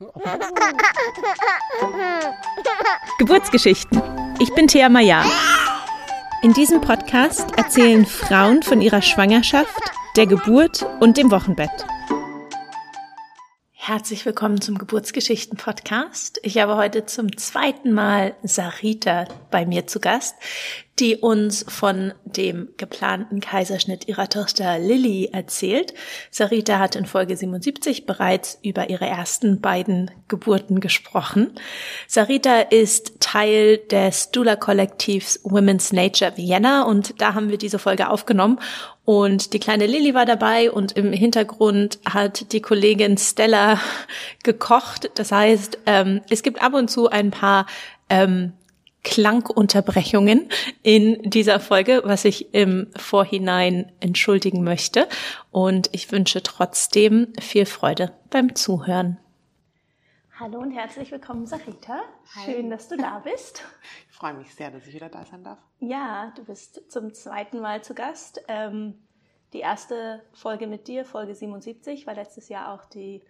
Geburtsgeschichten. Ich bin Thea Maya. In diesem Podcast erzählen Frauen von ihrer Schwangerschaft, der Geburt und dem Wochenbett. Herzlich willkommen zum Geburtsgeschichten-Podcast. Ich habe heute zum zweiten Mal Sarita bei mir zu Gast, die uns von dem geplanten Kaiserschnitt ihrer Tochter Lilly erzählt. Sarita hat in Folge 77 bereits über ihre ersten beiden Geburten gesprochen. Sarita ist Teil des Dula-Kollektivs Women's Nature Vienna und da haben wir diese Folge aufgenommen und die kleine Lilly war dabei und im Hintergrund hat die Kollegin Stella gekocht. Das heißt, ähm, es gibt ab und zu ein paar ähm, Klangunterbrechungen in dieser Folge, was ich im Vorhinein entschuldigen möchte. Und ich wünsche trotzdem viel Freude beim Zuhören. Hallo und herzlich willkommen, Sarita. Hi. Schön, dass du da bist. Ich freue mich sehr, dass ich wieder da sein darf. Ja, du bist zum zweiten Mal zu Gast. Ähm, die erste Folge mit dir, Folge 77, war letztes Jahr auch die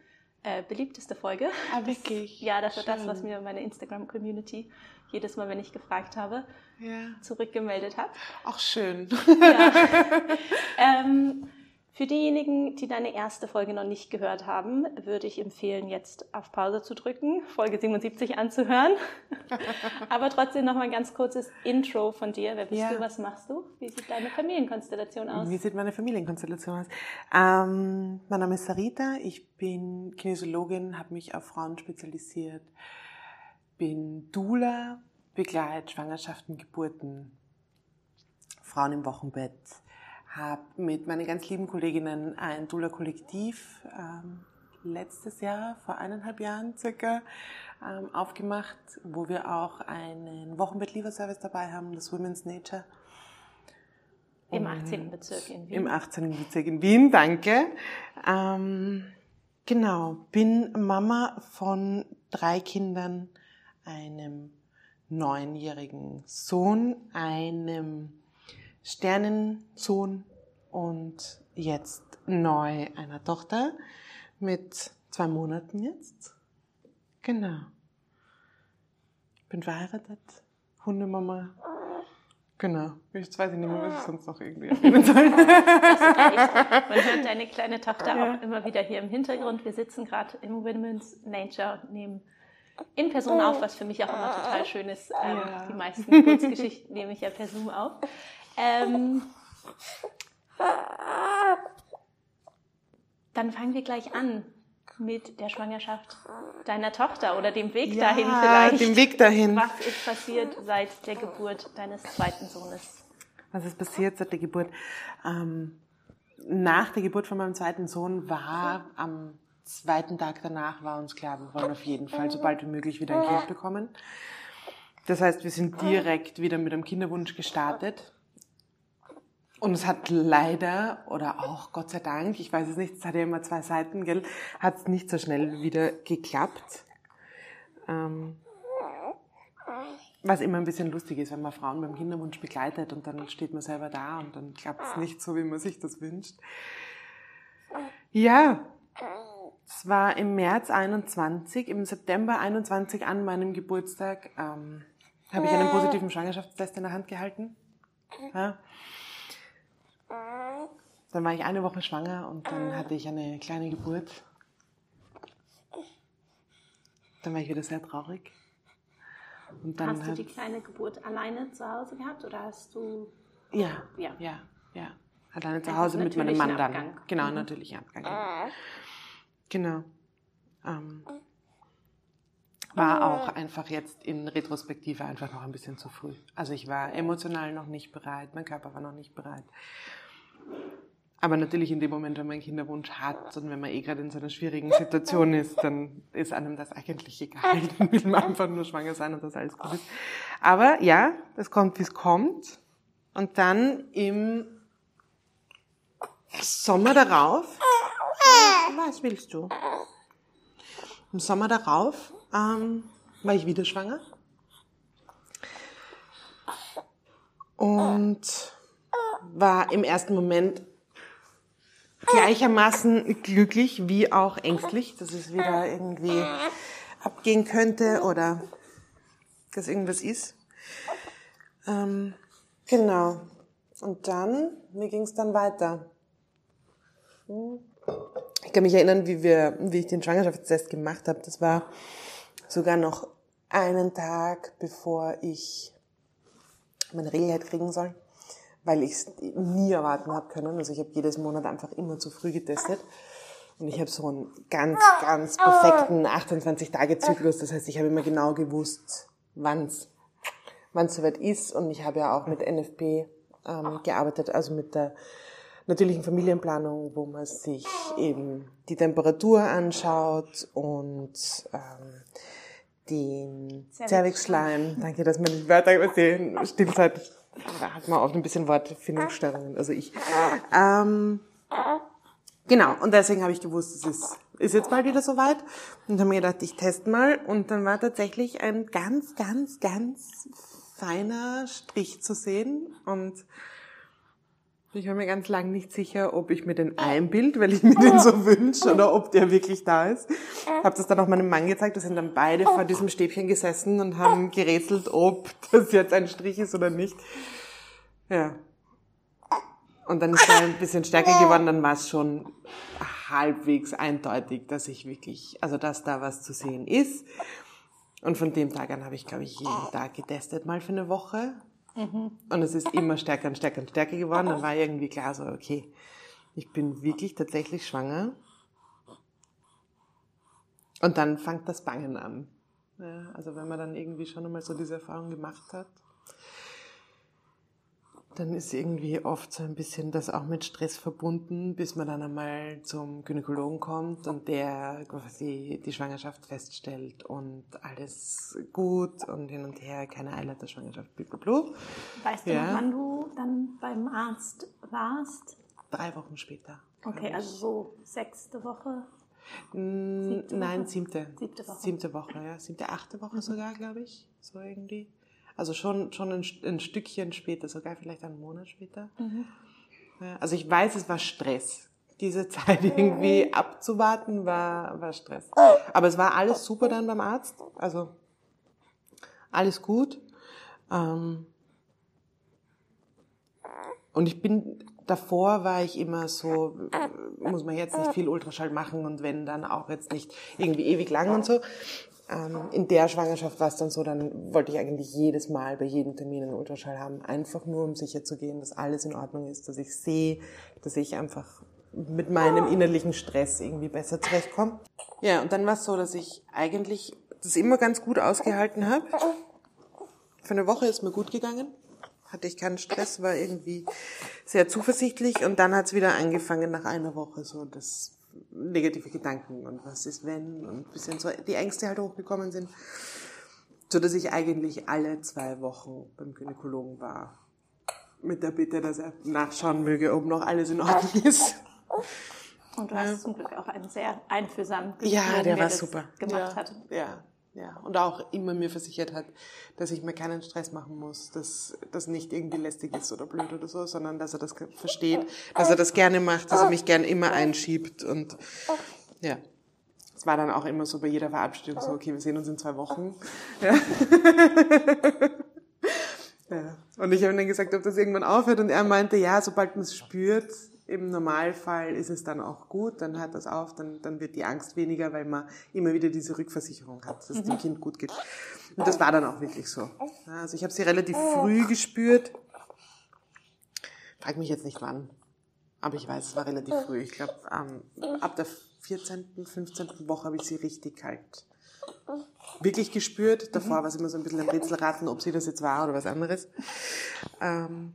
äh, beliebteste Folge. Ah, wirklich? Das, ja, das war das, was mir meine Instagram-Community jedes Mal, wenn ich gefragt habe, ja. zurückgemeldet hat. Ach, schön. Ja. ähm, für diejenigen, die deine erste Folge noch nicht gehört haben, würde ich empfehlen, jetzt auf Pause zu drücken, Folge 77 anzuhören. Aber trotzdem noch mal ein ganz kurzes Intro von dir. Wer bist ja. du? Was machst du? Wie sieht deine Familienkonstellation aus? Wie sieht meine Familienkonstellation aus? Ähm, mein Name ist Sarita. Ich bin Kinesiologin, habe mich auf Frauen spezialisiert, bin Dula, begleite Schwangerschaften, Geburten, Frauen im Wochenbett habe mit meinen ganz lieben Kolleginnen ein Dula-Kollektiv ähm, letztes Jahr, vor eineinhalb Jahren circa, ähm, aufgemacht, wo wir auch einen Wochenbett-Lieferservice dabei haben, das Women's Nature. Im 18. Bezirk in Wien. Im 18. Bezirk in Wien, danke. Ähm, genau, bin Mama von drei Kindern, einem neunjährigen Sohn, einem Sternensohn und jetzt neu einer Tochter mit zwei Monaten jetzt. Genau. Bin verheiratet, Hundemama. Genau. Jetzt weiß ich nicht mehr, was ich sonst noch irgendwie erwähnen soll. Man hört deine kleine Tochter ja. auch immer wieder hier im Hintergrund. Wir sitzen gerade im Women's Nature, nehmen in Person auf, was für mich auch immer total schön ist. Ähm, ja. Die meisten Geburtsgeschichten nehme ich ja per Zoom auf. Ähm, dann fangen wir gleich an mit der Schwangerschaft deiner Tochter oder dem Weg ja, dahin vielleicht. Dem Weg dahin. Was ist passiert seit der Geburt deines zweiten Sohnes? Was ist passiert seit der Geburt? Ähm, nach der Geburt von meinem zweiten Sohn war am zweiten Tag danach war uns klar, wir wollen auf jeden Fall so bald wie möglich wieder ein Kind bekommen. Das heißt, wir sind direkt wieder mit einem Kinderwunsch gestartet. Und es hat leider, oder auch Gott sei Dank, ich weiß es nicht, es hat ja immer zwei Seiten, gell, hat es nicht so schnell wieder geklappt. Ähm, was immer ein bisschen lustig ist, wenn man Frauen beim Kinderwunsch begleitet und dann steht man selber da und dann klappt es nicht so, wie man sich das wünscht. Ja, es war im März 21, im September 21 an meinem Geburtstag ähm, habe ich einen positiven Schwangerschaftstest in der Hand gehalten. Ja. Dann war ich eine Woche schwanger und dann hatte ich eine kleine Geburt. Dann war ich wieder sehr traurig. Dann hast du die kleine Geburt alleine zu Hause gehabt oder hast du? Ja, ja, ja, ja. Alleine zu Hause mit meinem Mann dann. Abgang. Genau, mhm. natürlich Abgang. Genau. Ähm, war auch einfach jetzt in Retrospektive einfach noch ein bisschen zu früh. Also ich war emotional noch nicht bereit, mein Körper war noch nicht bereit. Aber natürlich in dem Moment, wenn man einen Kinderwunsch hat und wenn man eh gerade in so einer schwierigen Situation ist, dann ist einem das eigentlich egal. Dann will man einfach nur schwanger sein und das alles gut ist. Aber ja, das kommt, wie es kommt. Und dann im Sommer darauf, was willst du? Im Sommer darauf ähm, war ich wieder schwanger. Und war im ersten Moment gleichermaßen glücklich wie auch ängstlich, dass es wieder irgendwie abgehen könnte oder dass irgendwas ist. Ähm, genau. Und dann, wie ging es dann weiter? Hm. Ich kann mich erinnern, wie wir, wie ich den Schwangerschaftstest gemacht habe. Das war sogar noch einen Tag, bevor ich meine Regel hätte kriegen sollen, weil ich es nie erwarten habe können. Also ich habe jedes Monat einfach immer zu früh getestet. Und ich habe so einen ganz, ganz perfekten 28-Tage-Zyklus. Das heißt, ich habe immer genau gewusst, wann es soweit ist. Und ich habe ja auch mit NFP ähm, gearbeitet, also mit der natürlichen Familienplanung, wo man sich eben die Temperatur anschaut und ähm, den Cervixschleim. Danke, dass man die Wörter übersehen. Stillzeit hat man oft ein bisschen Wortfindungsstörungen, also ich. Ähm, genau, und deswegen habe ich gewusst, es ist, ist jetzt bald wieder soweit. Und habe mir gedacht, ich teste mal. Und dann war tatsächlich ein ganz, ganz, ganz feiner Strich zu sehen. Und ich war mir ganz lang nicht sicher, ob ich mir den einbild, weil ich mir den so wünsche, oder ob der wirklich da ist. Habe das dann auch meinem Mann gezeigt. Da sind dann beide vor diesem Stäbchen gesessen und haben gerätselt, ob das jetzt ein Strich ist oder nicht. Ja. Und dann ist er ein bisschen stärker geworden, dann war es schon halbwegs eindeutig, dass ich wirklich, also dass da was zu sehen ist. Und von dem Tag an habe ich, glaube ich, jeden Tag getestet, mal für eine Woche. Mhm. Und es ist immer stärker und stärker und stärker geworden. Dann war irgendwie klar so, okay, ich bin wirklich tatsächlich schwanger. Und dann fängt das Bangen an. Ja, also wenn man dann irgendwie schon einmal so diese Erfahrung gemacht hat dann ist irgendwie oft so ein bisschen das auch mit Stress verbunden, bis man dann einmal zum Gynäkologen kommt und der quasi die Schwangerschaft feststellt und alles gut und hin und her, keine Eileiterschwangerschaft, blablabla. Weißt du ja. noch, wann du dann beim Arzt warst? Drei Wochen später. Okay, also so sechste Woche? Siebte Nein, siebte. Siebte Woche. Siebte Woche, ja. Siebte, achte Woche sogar, glaube ich. So irgendwie. Also schon, schon ein, ein Stückchen später, sogar vielleicht einen Monat später. Mhm. Ja, also ich weiß, es war Stress. Diese Zeit irgendwie abzuwarten war, war Stress. Aber es war alles super dann beim Arzt. Also alles gut. Ähm, und ich bin, davor war ich immer so, muss man jetzt nicht viel Ultraschall machen und wenn dann auch jetzt nicht irgendwie ewig lang und so. Ähm, in der Schwangerschaft war es dann so, dann wollte ich eigentlich jedes Mal bei jedem Termin einen Ultraschall haben, einfach nur um sicher zu gehen, dass alles in Ordnung ist, dass ich sehe, dass ich einfach mit meinem innerlichen Stress irgendwie besser zurechtkomme. Ja, und dann war es so, dass ich eigentlich das immer ganz gut ausgehalten habe. Für eine Woche ist mir gut gegangen, hatte ich keinen Stress, war irgendwie sehr zuversichtlich und dann hat es wieder angefangen nach einer Woche so, dass negative Gedanken und was ist wenn und ein bisschen so die Ängste halt hochgekommen sind, so dass ich eigentlich alle zwei Wochen beim Gynäkologen war mit der Bitte, dass er nachschauen möge, ob noch alles in Ordnung ist. Und du hast ja. zum Glück auch einen sehr einfühlsamen Gynäkologen, ja, der war super. gemacht ja, hat. Ja, ja, und auch immer mir versichert hat, dass ich mir keinen Stress machen muss, dass das nicht irgendwie lästig ist oder blöd oder so, sondern dass er das versteht, dass er das gerne macht, dass er mich gern immer einschiebt und ja. Es war dann auch immer so bei jeder Verabschiedung so, okay, wir sehen uns in zwei Wochen. Ja. ja. Und ich habe dann gesagt, ob das irgendwann aufhört und er meinte, ja, sobald man es spürt, im Normalfall ist es dann auch gut, dann hört das auf, dann, dann wird die Angst weniger, weil man immer wieder diese Rückversicherung hat, dass es dem. Kind gut geht. Und das war dann auch wirklich so. Also ich habe sie relativ früh gespürt. Frag mich jetzt nicht wann, aber ich weiß, es war relativ früh. Ich glaube, ähm, ab der 14., 15. Woche habe ich sie richtig halt wirklich gespürt. Davor war es immer so ein bisschen ein Rätselraten, ob sie das jetzt war oder was anderes. Ähm,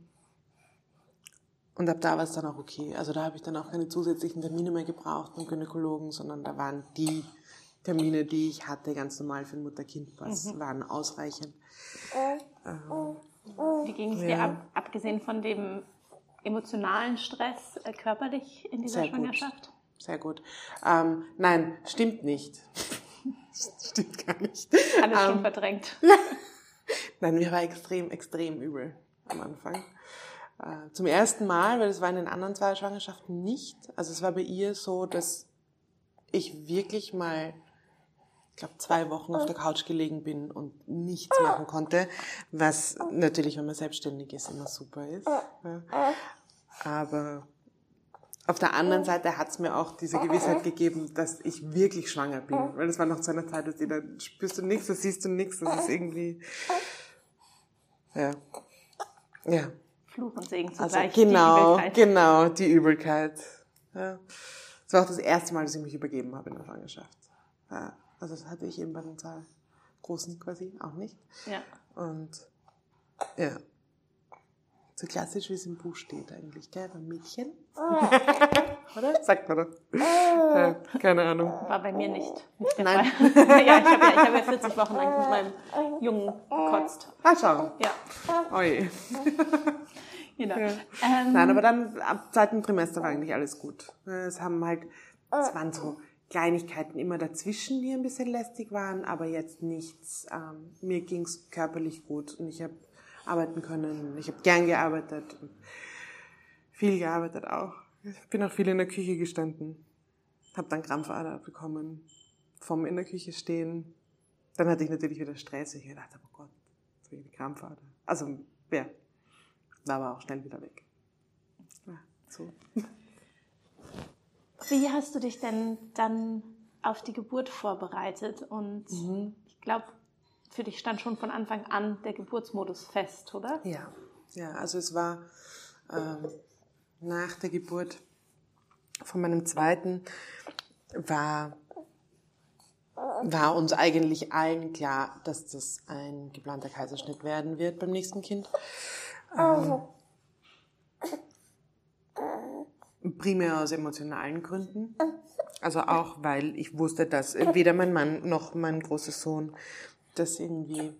und ab da war es dann auch okay. Also da habe ich dann auch keine zusätzlichen Termine mehr gebraucht beim Gynäkologen, sondern da waren die Termine, die ich hatte, ganz normal für ein Mutter-Kind-Pass, mhm. waren ausreichend. Ähm, Wie ging es ja. dir ab, abgesehen von dem emotionalen Stress äh, körperlich in dieser Sehr Schwangerschaft? Gut. Sehr gut. Ähm, nein, stimmt nicht. stimmt gar nicht. Alles schon ähm, verdrängt. nein, mir war extrem, extrem übel am Anfang. Äh, zum ersten Mal, weil es war in den anderen zwei Schwangerschaften nicht. Also es war bei ihr so, dass ich wirklich mal, ich glaube, zwei Wochen auf der Couch gelegen bin und nichts machen konnte, was natürlich, wenn man selbstständig ist, immer super ist. Aber auf der anderen Seite hat es mir auch diese Gewissheit gegeben, dass ich wirklich schwanger bin. Weil es war noch zu einer Zeit, dass da spürst du nichts, da siehst du nichts, das ist irgendwie, ja, ja. Fluch und Segen Also zugleich. genau, die Übelkeit. genau, die Übelkeit. Ja. Das war auch das erste Mal, dass ich mich übergeben habe in der Schwangerschaft. Ja. Also das hatte ich eben bei den zwei Großen quasi auch nicht. Ja. Und ja, so klassisch, wie es im Buch steht eigentlich, gell, beim Mädchen. Oder? Sagt man doch. Ja, keine Ahnung. War bei mir nicht, nicht Nein. Ja, ich habe ja, hab ja 40 Wochen lang mit meinem Jungen gekotzt. Ah, schau. Ja, Oi. genau. Ja. Ähm, Nein, aber dann ab zweiten Trimester war eigentlich alles gut. Es haben halt, es waren so Kleinigkeiten immer dazwischen, die ein bisschen lästig waren, aber jetzt nichts. Ähm, mir ging's körperlich gut und ich habe arbeiten können. Ich habe gern gearbeitet und viel gearbeitet auch. Ich bin auch viel in der Küche gestanden. Habe dann Krampfader bekommen vom in der Küche stehen. Dann hatte ich natürlich wieder Stress. Ich dachte, oh Gott, ich eine Krampfader. Also, ja, war aber auch schnell wieder weg. Ja, so. Wie hast du dich denn dann auf die Geburt vorbereitet? Und Mhm. ich glaube, für dich stand schon von Anfang an der Geburtsmodus fest, oder? Ja, ja, also es war ähm, nach der Geburt von meinem zweiten war, war uns eigentlich allen klar, dass das ein geplanter Kaiserschnitt werden wird beim nächsten Kind. Ähm, primär aus emotionalen Gründen. Also auch, weil ich wusste, dass weder mein Mann noch mein großer Sohn das irgendwie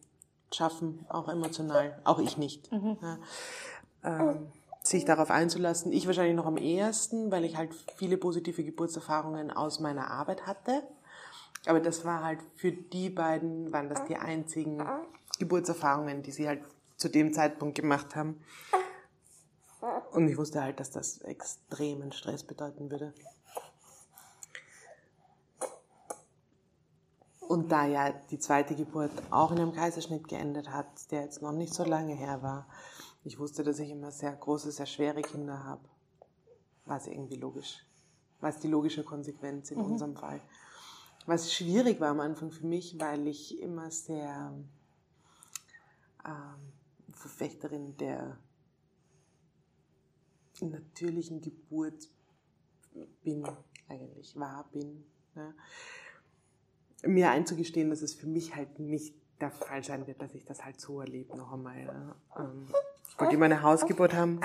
schaffen, auch emotional, auch ich nicht. Ja. Ähm, sich darauf einzulassen. Ich wahrscheinlich noch am ehesten, weil ich halt viele positive Geburtserfahrungen aus meiner Arbeit hatte. Aber das war halt für die beiden, waren das die einzigen Geburtserfahrungen, die sie halt zu dem Zeitpunkt gemacht haben. Und ich wusste halt, dass das extremen Stress bedeuten würde. Und da ja die zweite Geburt auch in einem Kaiserschnitt geendet hat, der jetzt noch nicht so lange her war, ich wusste, dass ich immer sehr große, sehr schwere Kinder habe. War es irgendwie logisch. War es die logische Konsequenz in unserem Fall. Was schwierig war am Anfang für mich, weil ich immer sehr ähm, Verfechterin der natürlichen Geburt bin, eigentlich war, bin. Ne? Mir einzugestehen, dass es für mich halt nicht der Fall sein wird, dass ich das halt so erlebe noch einmal. Ne? Ähm, ich wollte immer eine Hausgeburt haben.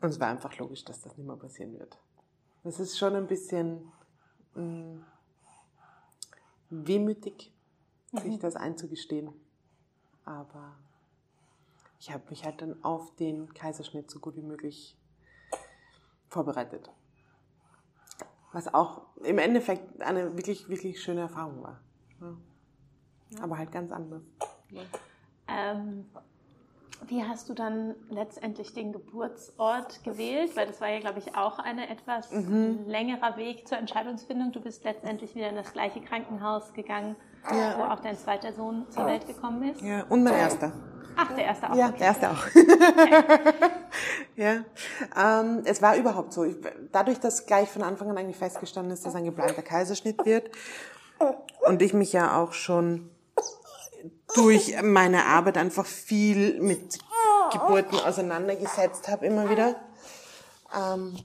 Und es war einfach logisch, dass das nicht mehr passieren wird. Das ist schon ein bisschen mh, wehmütig, sich das einzugestehen. Aber ich habe mich halt dann auf den Kaiserschnitt so gut wie möglich vorbereitet. Was auch im Endeffekt eine wirklich, wirklich schöne Erfahrung war. Ja. Aber halt ganz anders. Ähm, wie hast du dann letztendlich den Geburtsort gewählt? Weil das war ja, glaube ich, auch ein etwas Mhm. längerer Weg zur Entscheidungsfindung. Du bist letztendlich wieder in das gleiche Krankenhaus gegangen, Ja. wo auch dein zweiter Sohn zur Welt gekommen ist. Ja, und mein erster. Ach, der erste auch. Ja, okay. der erste auch. ja, ähm, es war überhaupt so. Ich, dadurch, dass gleich von Anfang an eigentlich festgestanden ist, dass ein geplanter Kaiserschnitt wird und ich mich ja auch schon durch meine Arbeit einfach viel mit Geburten auseinandergesetzt habe, immer wieder, ähm,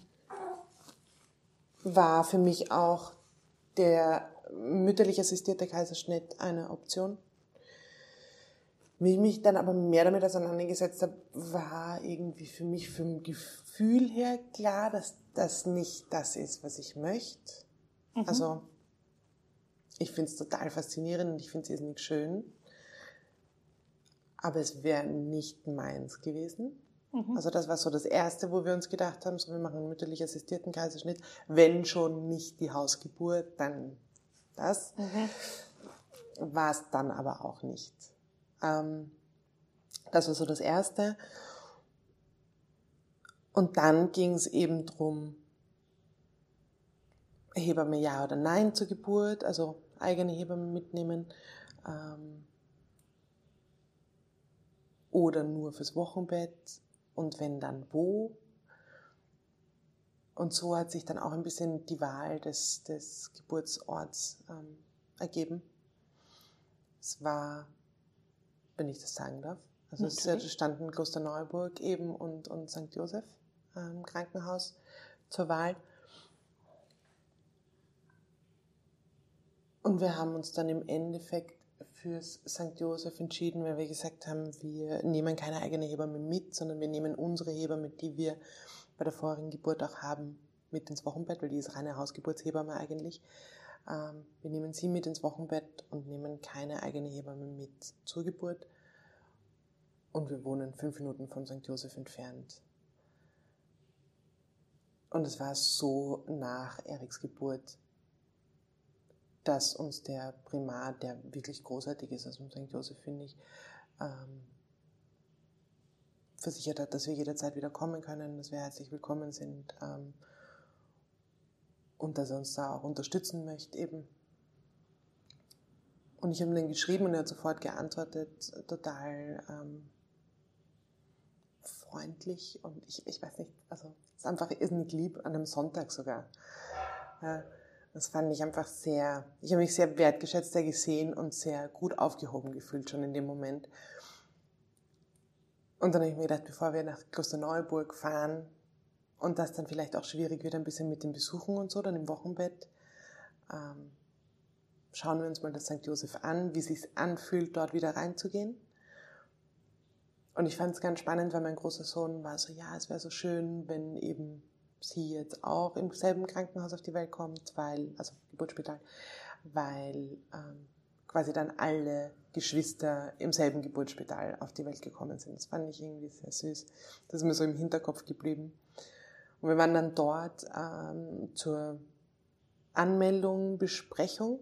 war für mich auch der mütterlich assistierte Kaiserschnitt eine Option. Wie ich mich dann aber mehr damit auseinandergesetzt habe, war irgendwie für mich vom Gefühl her klar, dass das nicht das ist, was ich möchte. Also ich finde es total faszinierend und ich finde es irrsinnig schön. Aber es wäre nicht meins gewesen. Also das war so das Erste, wo wir uns gedacht haben, so wir machen einen mütterlich assistierten Kaiserschnitt. Wenn schon nicht die Hausgeburt, dann das. War es dann aber auch nicht. Ähm, Das war so das Erste. Und dann ging es eben drum, Hebamme ja oder nein zur Geburt, also eigene Hebamme mitnehmen ähm, oder nur fürs Wochenbett und wenn dann wo. Und so hat sich dann auch ein bisschen die Wahl des, des Geburtsorts ähm, ergeben. Es war, wenn ich das sagen darf, also Natürlich. es standen Klosterneuburg eben und, und St. Josef ähm, Krankenhaus zur Wahl. Und wir haben uns dann im Endeffekt fürs St. Josef entschieden, weil wir gesagt haben, wir nehmen keine eigene Hebamme mit, sondern wir nehmen unsere Hebamme, die wir bei der vorigen Geburt auch haben, mit ins Wochenbett, weil die ist reine Hausgeburtshebamme eigentlich. Ähm, wir nehmen sie mit ins Wochenbett und nehmen keine eigene Hebamme mit zur Geburt. Und wir wohnen fünf Minuten von St. Josef entfernt. Und es war so nach Eriks Geburt, dass uns der Primar, der wirklich großartig ist aus dem St. Josef, finde ich, ähm, versichert hat, dass wir jederzeit wieder kommen können, dass wir herzlich willkommen sind ähm, und dass er uns da auch unterstützen möchte eben. Und ich habe ihm dann geschrieben und er hat sofort geantwortet, total ähm, freundlich und ich, ich weiß nicht, also ist einfach irrsinnig lieb an einem Sonntag sogar. Ja, das fand ich einfach sehr, ich habe mich sehr wertgeschätzt, sehr gesehen und sehr gut aufgehoben gefühlt schon in dem Moment. Und dann habe ich mir gedacht, bevor wir nach Klosterneuburg fahren und das dann vielleicht auch schwierig wird, ein bisschen mit den Besuchen und so, dann im Wochenbett, ähm, schauen wir uns mal das St. Josef an, wie es sich anfühlt, dort wieder reinzugehen. Und ich fand es ganz spannend, weil mein großer Sohn war so, ja, es wäre so schön, wenn eben sie jetzt auch im selben Krankenhaus auf die Welt kommt, weil, also Geburtsspital, weil ähm, quasi dann alle Geschwister im selben Geburtsspital auf die Welt gekommen sind. Das fand ich irgendwie sehr süß. Das ist mir so im Hinterkopf geblieben. Und wir waren dann dort ähm, zur Anmeldung, Besprechung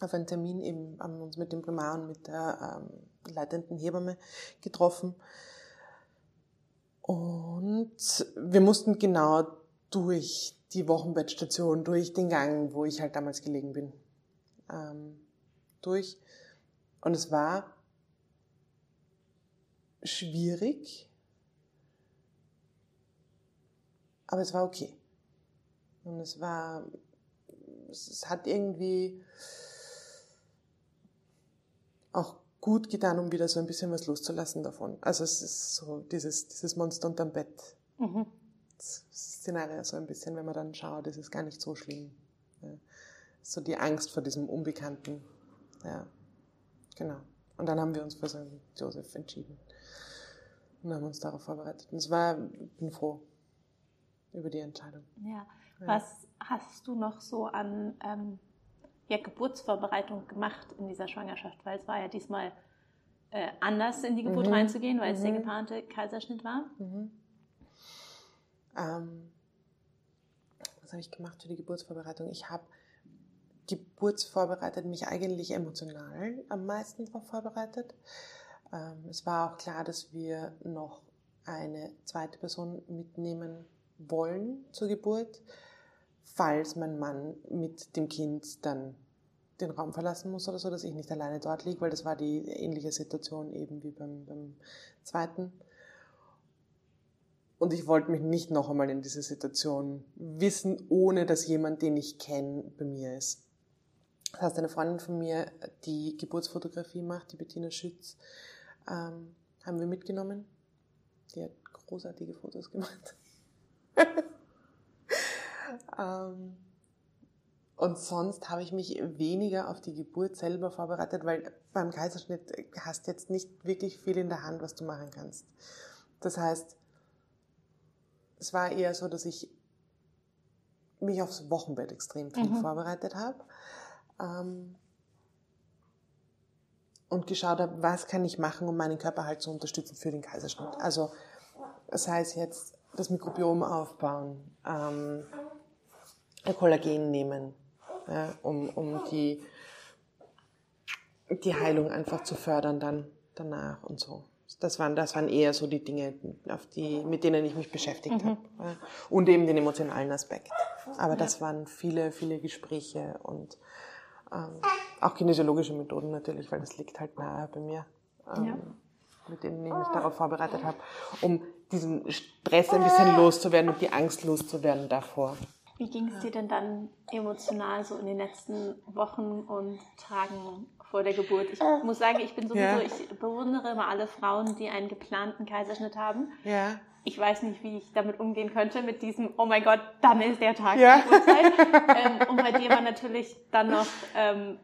auf einen Termin eben, haben uns mit dem Primar und mit der ähm, leitenden Hebamme getroffen. Und wir mussten genau durch die Wochenbettstation, durch den Gang, wo ich halt damals gelegen bin, ähm, durch. Und es war schwierig, aber es war okay. Und es war, es hat irgendwie auch gut getan, um wieder so ein bisschen was loszulassen davon. Also es ist so dieses, dieses Monster unterm Bett. Mhm. Das Szenario so ein bisschen, wenn man dann schaut, das ist gar nicht so schlimm. Ja. So die Angst vor diesem Unbekannten. Ja, genau. Und dann haben wir uns für St. Joseph entschieden und haben uns darauf vorbereitet. Und es war, ich bin froh über die Entscheidung. Ja. ja. Was hast du noch so an ähm, ja, Geburtsvorbereitung gemacht in dieser Schwangerschaft? Weil es war ja diesmal äh, anders in die Geburt mhm. reinzugehen, weil mhm. es der mhm. geplante Kaiserschnitt war. Mhm. Ähm, was habe ich gemacht für die Geburtsvorbereitung? Ich habe Geburtsvorbereitet mich eigentlich emotional am meisten darauf vorbereitet. Ähm, es war auch klar, dass wir noch eine zweite Person mitnehmen wollen zur Geburt falls mein Mann mit dem Kind dann den Raum verlassen muss oder so, dass ich nicht alleine dort liege, weil das war die ähnliche Situation eben wie beim, beim zweiten. Und ich wollte mich nicht noch einmal in diese Situation wissen, ohne dass jemand, den ich kenne, bei mir ist. Das heißt, eine Freundin von mir, die Geburtsfotografie macht, die Bettina Schütz, ähm, haben wir mitgenommen. Die hat großartige Fotos gemacht. Ähm, und sonst habe ich mich weniger auf die Geburt selber vorbereitet, weil beim Kaiserschnitt hast du jetzt nicht wirklich viel in der Hand, was du machen kannst. Das heißt, es war eher so, dass ich mich aufs Wochenbett extrem viel mhm. vorbereitet habe ähm, und geschaut habe, was kann ich machen, um meinen Körper halt zu unterstützen für den Kaiserschnitt. Also das heißt jetzt das Mikrobiom aufbauen, ähm, Kollagen nehmen, ja, um, um die, die Heilung einfach zu fördern dann. danach und so. Das waren, das waren eher so die Dinge, auf die, mit denen ich mich beschäftigt mhm. habe. Und eben den emotionalen Aspekt. Aber das waren viele, viele Gespräche und ähm, auch kinesiologische Methoden natürlich, weil das liegt halt nahe bei mir, ähm, ja. mit denen ich mich darauf vorbereitet habe, um diesen Stress ein bisschen loszuwerden und die Angst loszuwerden davor. Wie ging es dir denn dann emotional so in den letzten Wochen und Tagen vor der Geburt? Ich muss sagen, ich bin sowieso, ja. ich bewundere immer alle Frauen, die einen geplanten Kaiserschnitt haben. Ja. Ich weiß nicht, wie ich damit umgehen könnte, mit diesem, oh mein Gott, dann ist der Tag, ja. ähm, und bei dir war natürlich dann noch ähm,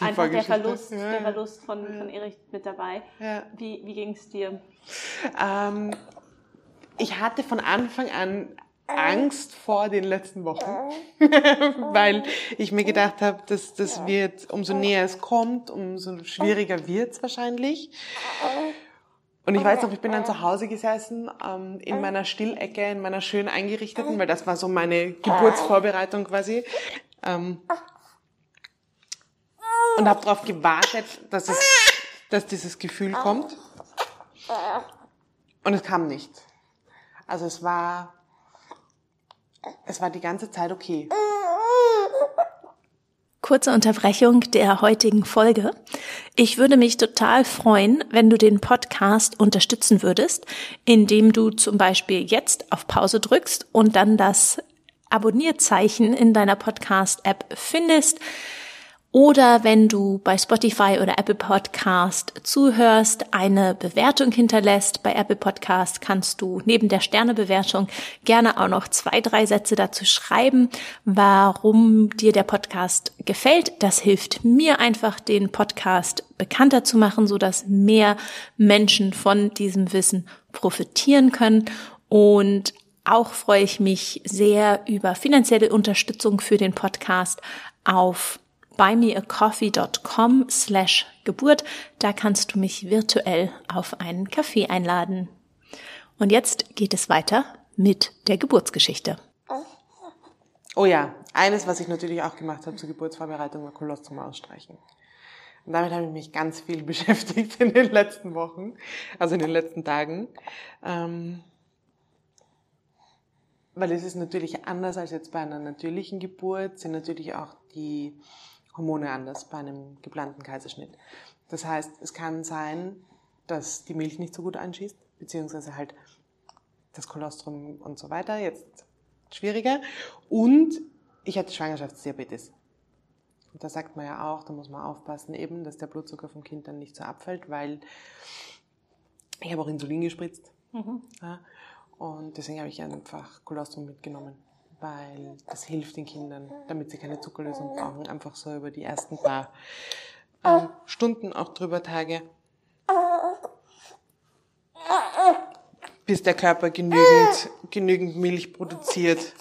einfach der Verlust, ja. der Verlust von, von Erich mit dabei. Ja. Wie, wie ging es dir? Ähm, ich hatte von Anfang an Angst vor den letzten Wochen, weil ich mir gedacht habe, dass das wird, umso näher es kommt, umso schwieriger wird es wahrscheinlich. Und ich weiß noch, ich bin dann zu Hause gesessen, ähm, in meiner Stillecke, in meiner schön eingerichteten, weil das war so meine Geburtsvorbereitung quasi. Ähm, und habe darauf gewartet, dass, es, dass dieses Gefühl kommt. Und es kam nicht. Also es war es war die ganze Zeit okay. Kurze Unterbrechung der heutigen Folge. Ich würde mich total freuen, wenn du den Podcast unterstützen würdest, indem du zum Beispiel jetzt auf Pause drückst und dann das Abonnierzeichen in deiner Podcast-App findest oder wenn du bei Spotify oder Apple Podcast zuhörst, eine Bewertung hinterlässt. Bei Apple Podcast kannst du neben der Sternebewertung gerne auch noch zwei, drei Sätze dazu schreiben, warum dir der Podcast gefällt. Das hilft mir einfach, den Podcast bekannter zu machen, so dass mehr Menschen von diesem Wissen profitieren können. Und auch freue ich mich sehr über finanzielle Unterstützung für den Podcast auf buymeacoffee.com slash Geburt. Da kannst du mich virtuell auf einen Kaffee einladen. Und jetzt geht es weiter mit der Geburtsgeschichte. Oh ja, eines, was ich natürlich auch gemacht habe zur Geburtsvorbereitung, war Kolostrum ausstreichen. Und damit habe ich mich ganz viel beschäftigt in den letzten Wochen, also in den letzten Tagen. Ähm, weil es ist natürlich anders als jetzt bei einer natürlichen Geburt, sind natürlich auch die Hormone anders bei einem geplanten Kaiserschnitt. Das heißt, es kann sein, dass die Milch nicht so gut einschießt, beziehungsweise halt das Kolostrum und so weiter, jetzt schwieriger. Und ich hatte Schwangerschaftsdiabetes. Und da sagt man ja auch, da muss man aufpassen eben, dass der Blutzucker vom Kind dann nicht so abfällt, weil ich habe auch Insulin gespritzt. Mhm. Ja, und deswegen habe ich einfach Kolostrum mitgenommen weil das hilft den Kindern, damit sie keine Zuckerlösung brauchen, einfach so über die ersten paar ähm, Stunden, auch drüber Tage, bis der Körper genügend, genügend Milch produziert.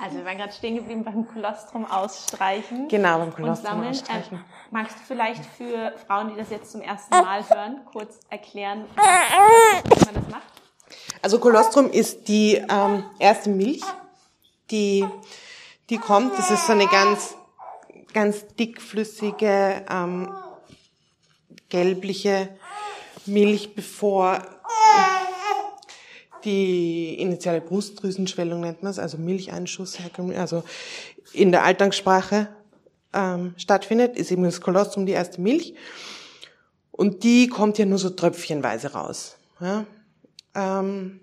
Also wir waren gerade stehen geblieben beim Kolostrum ausstreichen. Genau, beim Kolostrum ausstreichen. Ähm, magst du vielleicht für Frauen, die das jetzt zum ersten Mal hören, kurz erklären, wie man das macht? Also Kolostrum ist die ähm, erste Milch, die, die kommt. Das ist so eine ganz, ganz dickflüssige, ähm, gelbliche Milch, bevor die initiale Brustdrüsenschwellung nennt man es, also Milcheinschuss, also in der Alltagssprache ähm, stattfindet, ist eben das Kolostrum die erste Milch. Und die kommt ja nur so tröpfchenweise raus. Ja? Ähm,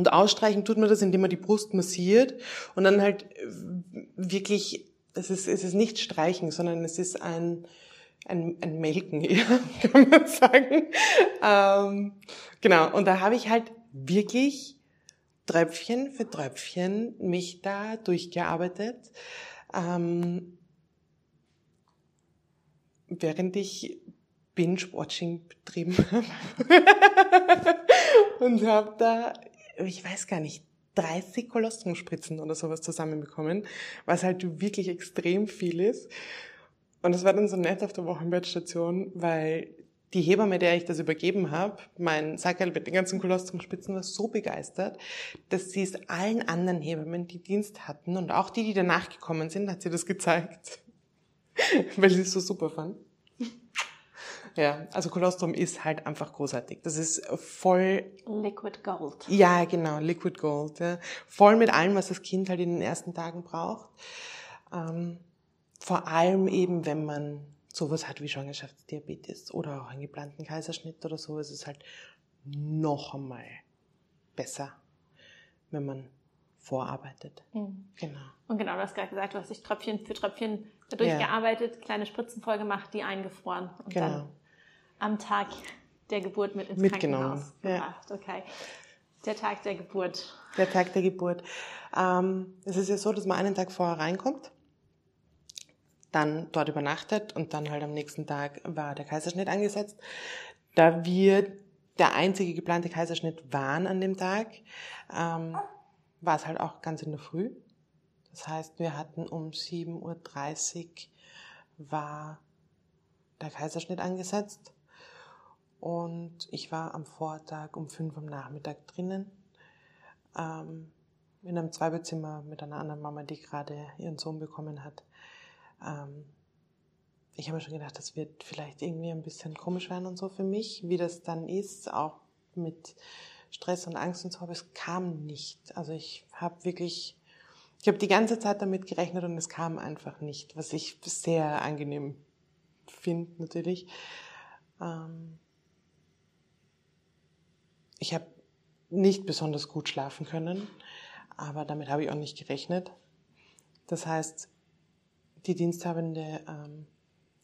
und ausstreichen tut man das, indem man die Brust massiert und dann halt äh, wirklich, es ist, es ist nicht streichen, sondern es ist ein, ein, ein Melken eher, kann man sagen. Ähm, genau, und da habe ich halt wirklich Tröpfchen für Tröpfchen mich da durchgearbeitet. Ähm, während ich Binge-Watching betrieben habe. und habe da ich weiß gar nicht, 30 Kolostrumspritzen oder sowas zusammenbekommen, was halt wirklich extrem viel ist. Und es war dann so nett auf der Wochenbettstation, weil die Hebamme, der ich das übergeben habe, mein Sackerl mit den ganzen Kolostrumspitzen, war so begeistert, dass sie es allen anderen Hebammen, die Dienst hatten und auch die, die danach gekommen sind, hat sie das gezeigt, weil sie es so super fand. Ja, also Kolostrum ist halt einfach großartig. Das ist voll... Liquid Gold. Ja, genau, Liquid Gold. Ja. Voll mit allem, was das Kind halt in den ersten Tagen braucht. Ähm, vor allem eben, wenn man sowas hat wie Schwangerschaftsdiabetes oder auch einen geplanten Kaiserschnitt oder so, ist es halt noch einmal besser, wenn man vorarbeitet. Mhm. Genau. Und genau, du hast gerade gesagt, du hast dich Tröpfchen für Tröpfchen durchgearbeitet, ja. kleine Spritzen voll gemacht, die eingefroren und genau. Am Tag der Geburt mit ins Krankenhaus gebracht. Ja. Okay. Der Tag der Geburt. Der Tag der Geburt. Ähm, es ist ja so, dass man einen Tag vorher reinkommt, dann dort übernachtet und dann halt am nächsten Tag war der Kaiserschnitt angesetzt. Da wir der einzige geplante Kaiserschnitt waren an dem Tag, ähm, war es halt auch ganz in der Früh. Das heißt, wir hatten um 7.30 Uhr war der Kaiserschnitt angesetzt und ich war am Vortag um 5 Uhr am Nachmittag drinnen ähm, in einem Zweibettzimmer mit einer anderen Mama, die gerade ihren Sohn bekommen hat. Ähm, ich habe mir schon gedacht, das wird vielleicht irgendwie ein bisschen komisch werden und so für mich, wie das dann ist, auch mit Stress und Angst und so, aber es kam nicht. Also ich habe wirklich, ich habe die ganze Zeit damit gerechnet und es kam einfach nicht, was ich sehr angenehm finde natürlich. Ähm ich habe nicht besonders gut schlafen können, aber damit habe ich auch nicht gerechnet. Das heißt, die diensthabende ähm,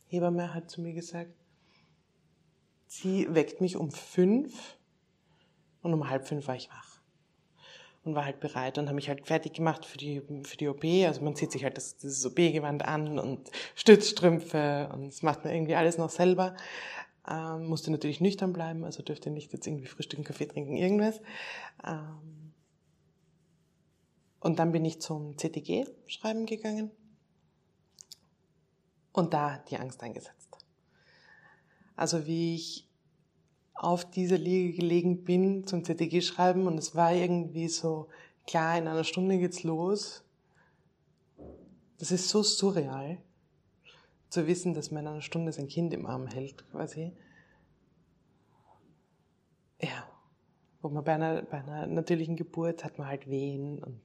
Hebamme hat zu mir gesagt, sie weckt mich um fünf und um halb fünf war ich wach. Und war halt bereit und habe mich halt fertig gemacht für die, für die OP. Also man zieht sich halt das, das OP-Gewand an und Stützstrümpfe und das macht man irgendwie alles noch selber. Ähm, musste natürlich nüchtern bleiben, also dürfte nicht jetzt irgendwie frühstücken, Kaffee trinken, irgendwas. Ähm, und dann bin ich zum CTG schreiben gegangen. Und da die Angst eingesetzt. Also wie ich auf dieser Liege gelegen bin zum ZTG schreiben und es war irgendwie so, klar, in einer Stunde geht's los. Das ist so surreal, zu wissen, dass man in einer Stunde sein Kind im Arm hält, quasi. Ja. Wo man bei einer, bei einer natürlichen Geburt hat man halt Wehen und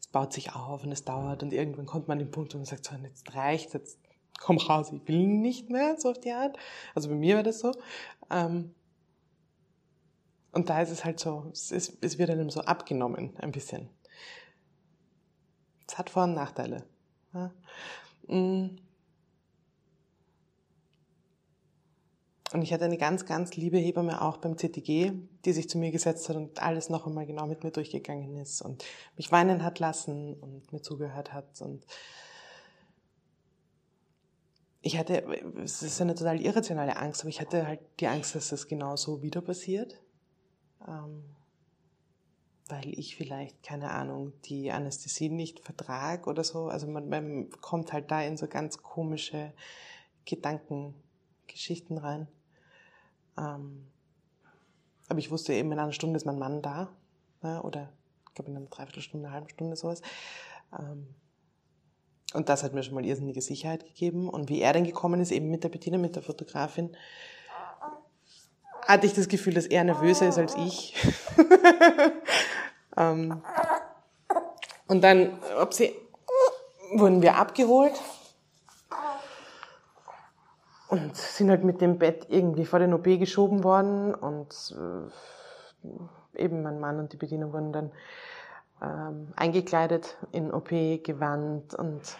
es baut sich auf und es dauert und irgendwann kommt man an den Punkt, wo man sagt, so, jetzt reicht, jetzt komm raus, ich will nicht mehr, so auf die Art. Also bei mir war das so. Ähm, und da ist es halt so, es, ist, es wird einem so abgenommen, ein bisschen. Es hat Vor- und Nachteile. Ja. Mm. Und ich hatte eine ganz, ganz liebe Hebamme auch beim CTG, die sich zu mir gesetzt hat und alles noch einmal genau mit mir durchgegangen ist und mich weinen hat lassen und mir zugehört hat. Und ich hatte, es ist eine total irrationale Angst, aber ich hatte halt die Angst, dass das genau so wieder passiert ähm, weil ich vielleicht, keine Ahnung, die Anästhesie nicht vertrag oder so. Also man, man kommt halt da in so ganz komische Gedankengeschichten rein. Ähm, aber ich wusste eben, in einer Stunde ist mein Mann da. Ne? Oder ich glaube in einer Dreiviertelstunde, einer halben Stunde sowas. Ähm, und das hat mir schon mal irrsinnige Sicherheit gegeben. Und wie er dann gekommen ist, eben mit der Bettina, mit der Fotografin, hatte ich das Gefühl, dass er nervöser ist als ich. ähm, und dann ob sie, wurden wir abgeholt und sind halt mit dem Bett irgendwie vor den OP geschoben worden und äh, eben mein Mann und die Bediener wurden dann ähm, eingekleidet in OP-Gewand und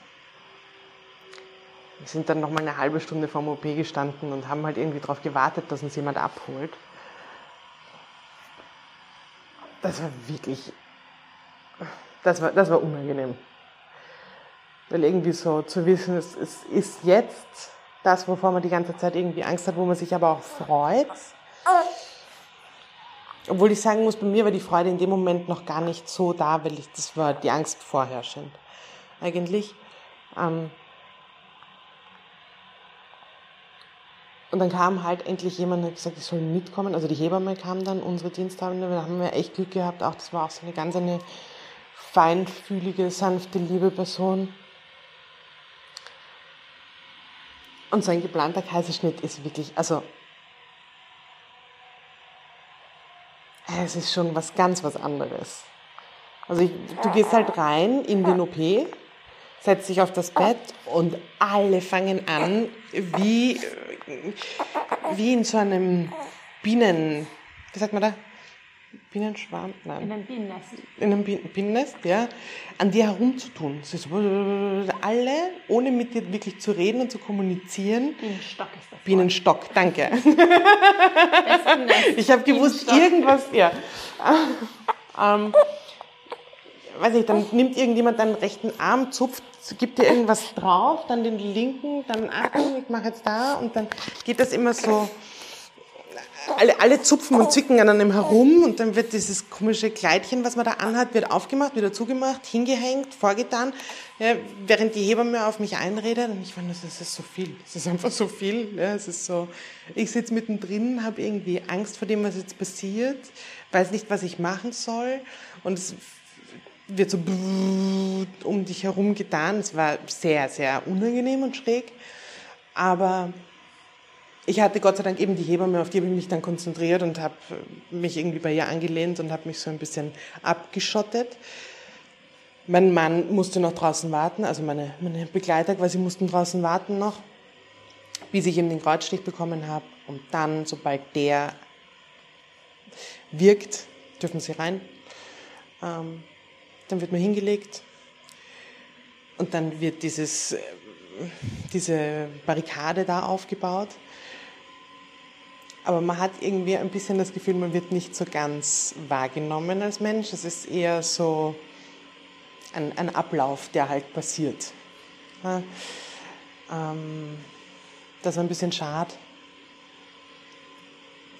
wir sind dann nochmal eine halbe Stunde vorm OP gestanden und haben halt irgendwie darauf gewartet, dass uns jemand abholt. Das war wirklich, das war, das war unangenehm. Weil irgendwie so zu wissen, es, es ist jetzt das, wovor man die ganze Zeit irgendwie Angst hat, wo man sich aber auch freut. Obwohl ich sagen muss, bei mir war die Freude in dem Moment noch gar nicht so da, weil ich, das war die Angst vorherrschend. Eigentlich. Ähm, Und dann kam halt endlich jemand und hat gesagt, ich soll mitkommen. Also die Hebamme kam dann, unsere Diensthabende. Da haben wir echt Glück gehabt. Auch das war auch so eine ganz eine feinfühlige, sanfte, liebe Person. Und so ein geplanter Kaiserschnitt ist wirklich, also es ist schon was ganz was anderes. Also ich, du gehst halt rein in den OP, setzt dich auf das Bett und alle fangen an, wie, wie in so einem Bienen, wie sagt man da? Bienenschwarm? Nein. In einem Bienennest. In einem Bienennest, ja. An dir herumzutun. So, alle, ohne mit dir wirklich zu reden und zu kommunizieren. Bienenstock ist das. Bienenstock, danke. ich habe gewusst, irgendwas, ja. ähm, weiß ich, dann nimmt irgendjemand deinen rechten Arm, zupft, gibt dir irgendwas drauf, dann den linken, dann, ach, ich mache jetzt da und dann geht das immer so alle, alle zupfen und zwicken an einem herum und dann wird dieses komische Kleidchen, was man da anhat, wird aufgemacht, wieder zugemacht, hingehängt, vorgetan, ja, während die Hebamme auf mich einredet und ich fand, das ist so viel, das ist einfach so viel, ja, es ist so, ich sitze mittendrin, habe irgendwie Angst vor dem, was jetzt passiert, weiß nicht, was ich machen soll und es wird so um dich herum getan, es war sehr, sehr unangenehm und schräg, aber ich hatte Gott sei Dank eben die Hebamme, auf die habe ich mich dann konzentriert und habe mich irgendwie bei ihr angelehnt und habe mich so ein bisschen abgeschottet. Mein Mann musste noch draußen warten, also meine, meine Begleiter quasi mussten draußen warten noch, bis ich eben den Kreuzstich bekommen habe. Und dann, sobald der wirkt, dürfen sie rein. Ähm, dann wird man hingelegt und dann wird dieses, diese Barrikade da aufgebaut aber man hat irgendwie ein bisschen das Gefühl, man wird nicht so ganz wahrgenommen als Mensch. Es ist eher so ein, ein Ablauf, der halt passiert. Ja, ähm, das war ein bisschen schade.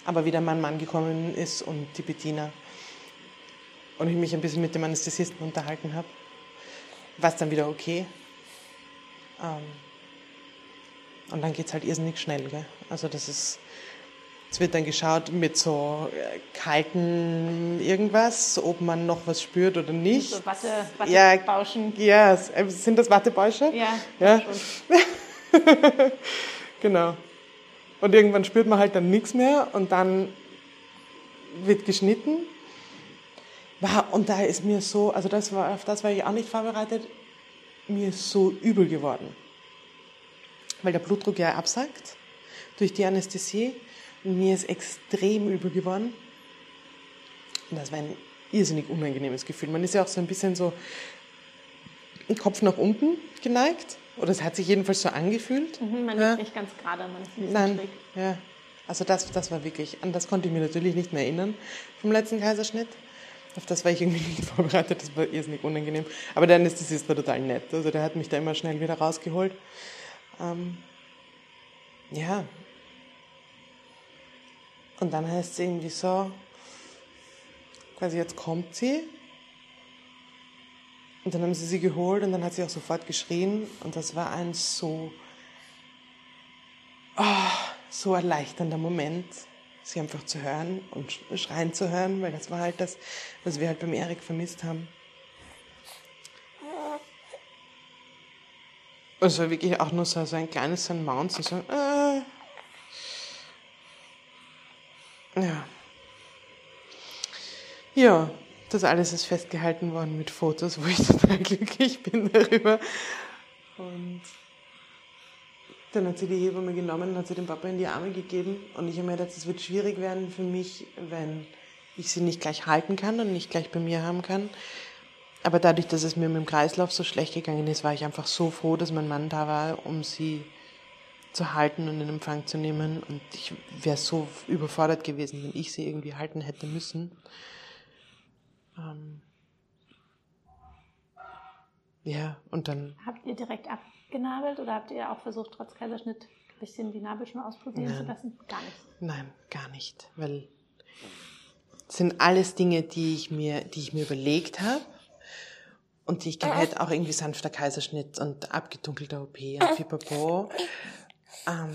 Aber wie der Mann gekommen ist und die Bediener und ich mich ein bisschen mit dem Anästhesisten unterhalten habe, war es dann wieder okay. Ähm, und dann geht es halt irrsinnig schnell. Gell? Also das ist es wird dann geschaut mit so äh, kalten irgendwas, ob man noch was spürt oder nicht. So Watte, Wattebauschen. Ja, äh, sind das Wattebäusche? Ja, ja. genau. Und irgendwann spürt man halt dann nichts mehr und dann wird geschnitten. Und da ist mir so, also das war, auf das war ich auch nicht vorbereitet, mir so übel geworden. Weil der Blutdruck ja absackt durch die Anästhesie mir ist extrem übel geworden. Und das war ein irrsinnig unangenehmes Gefühl. Man ist ja auch so ein bisschen so Kopf nach unten geneigt. Oder es hat sich jedenfalls so angefühlt. Mhm, man ja. ist nicht ganz gerade, man ist ein bisschen Nein. schräg. Ja. Also das, das war wirklich, an das konnte ich mir natürlich nicht mehr erinnern vom letzten Kaiserschnitt. Auf das war ich irgendwie nicht vorbereitet, das war irrsinnig unangenehm. Aber der Anästhesist war total nett. Also der hat mich da immer schnell wieder rausgeholt. Ähm, ja, und dann heißt es irgendwie so, quasi jetzt kommt sie. Und dann haben sie sie geholt und dann hat sie auch sofort geschrien. Und das war ein so, oh, so erleichternder Moment, sie einfach zu hören und schreien zu hören, weil das war halt das, was wir halt beim Erik vermisst haben. Also wirklich auch nur so, so ein kleines so ein Mountain, so, äh, Ja. Ja, das alles ist festgehalten worden mit Fotos, wo ich total glücklich bin darüber. Und dann hat sie die Hebamme genommen und hat sie dem Papa in die Arme gegeben. Und ich habe mir gedacht, es wird schwierig werden für mich, wenn ich sie nicht gleich halten kann und nicht gleich bei mir haben kann. Aber dadurch, dass es mir mit dem Kreislauf so schlecht gegangen ist, war ich einfach so froh, dass mein Mann da war, um sie zu halten und in Empfang zu nehmen. Und ich wäre so überfordert gewesen, wenn ich sie irgendwie halten hätte müssen. Ähm ja, und dann. Habt ihr direkt abgenabelt oder habt ihr auch versucht, trotz Kaiserschnitt ein bisschen die Nabelschnur ausprobieren Nein. zu lassen? Gar nicht. Nein, gar nicht. Weil es sind alles Dinge, die ich mir, die ich mir überlegt habe. Und die ich halt auch irgendwie sanfter Kaiserschnitt und abgedunkelter OP und Fipapo. Ähm,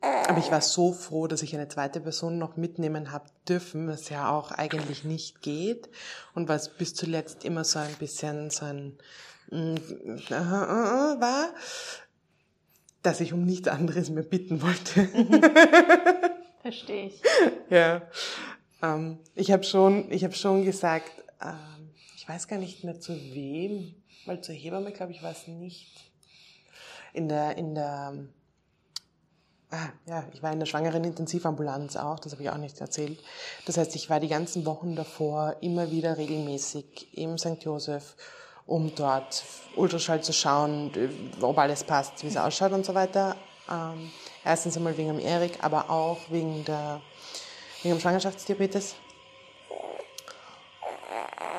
aber ich war so froh, dass ich eine zweite Person noch mitnehmen habe dürfen, was ja auch eigentlich nicht geht und was bis zuletzt immer so ein bisschen so ein mm, war, dass ich um nichts anderes mehr bitten wollte. Verstehe ich. Ja. ähm, ich habe schon, ich habe schon gesagt, ähm, ich weiß gar nicht mehr zu wem, weil zur Hebamme, glaube ich, war es nicht. In der, in der, ah, ja, ich war in der schwangeren Intensivambulanz auch, das habe ich auch nicht erzählt. Das heißt, ich war die ganzen Wochen davor immer wieder regelmäßig im St. Joseph, um dort Ultraschall zu schauen, ob alles passt, wie es ausschaut und so weiter. Ähm, erstens einmal wegen dem Erik, aber auch wegen der wegen dem Schwangerschaftsdiabetes.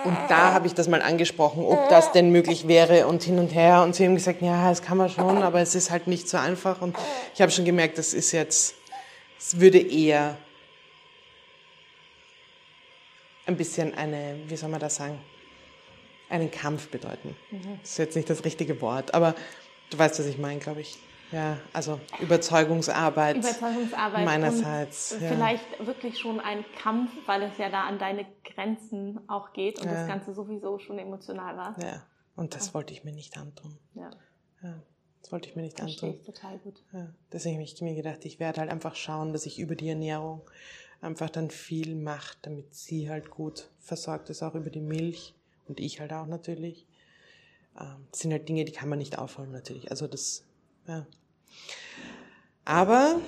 Und da habe ich das mal angesprochen, ob das denn möglich wäre und hin und her. Und sie haben gesagt, ja, das kann man schon, aber es ist halt nicht so einfach. Und ich habe schon gemerkt, das ist jetzt, es würde eher ein bisschen eine, wie soll man das sagen, einen Kampf bedeuten. Mhm. Das ist jetzt nicht das richtige Wort, aber du weißt, was ich meine, glaube ich. Ja, also Überzeugungsarbeit. Überzeugungsarbeit. Meinerseits. Ja. Vielleicht wirklich schon ein Kampf, weil es ja da an deine Grenzen auch geht und ja. das Ganze sowieso schon emotional war. Ja, und das ja. wollte ich mir nicht antun. Ja. ja. Das wollte ich mir nicht Verstehe antun. Ich total gut. Deswegen habe ich mir gedacht, ich werde halt einfach schauen, dass ich über die Ernährung einfach dann viel mache, damit sie halt gut versorgt ist, auch über die Milch und ich halt auch natürlich. Ähm, das sind halt Dinge, die kann man nicht aufholen natürlich. Also das ja. Aber,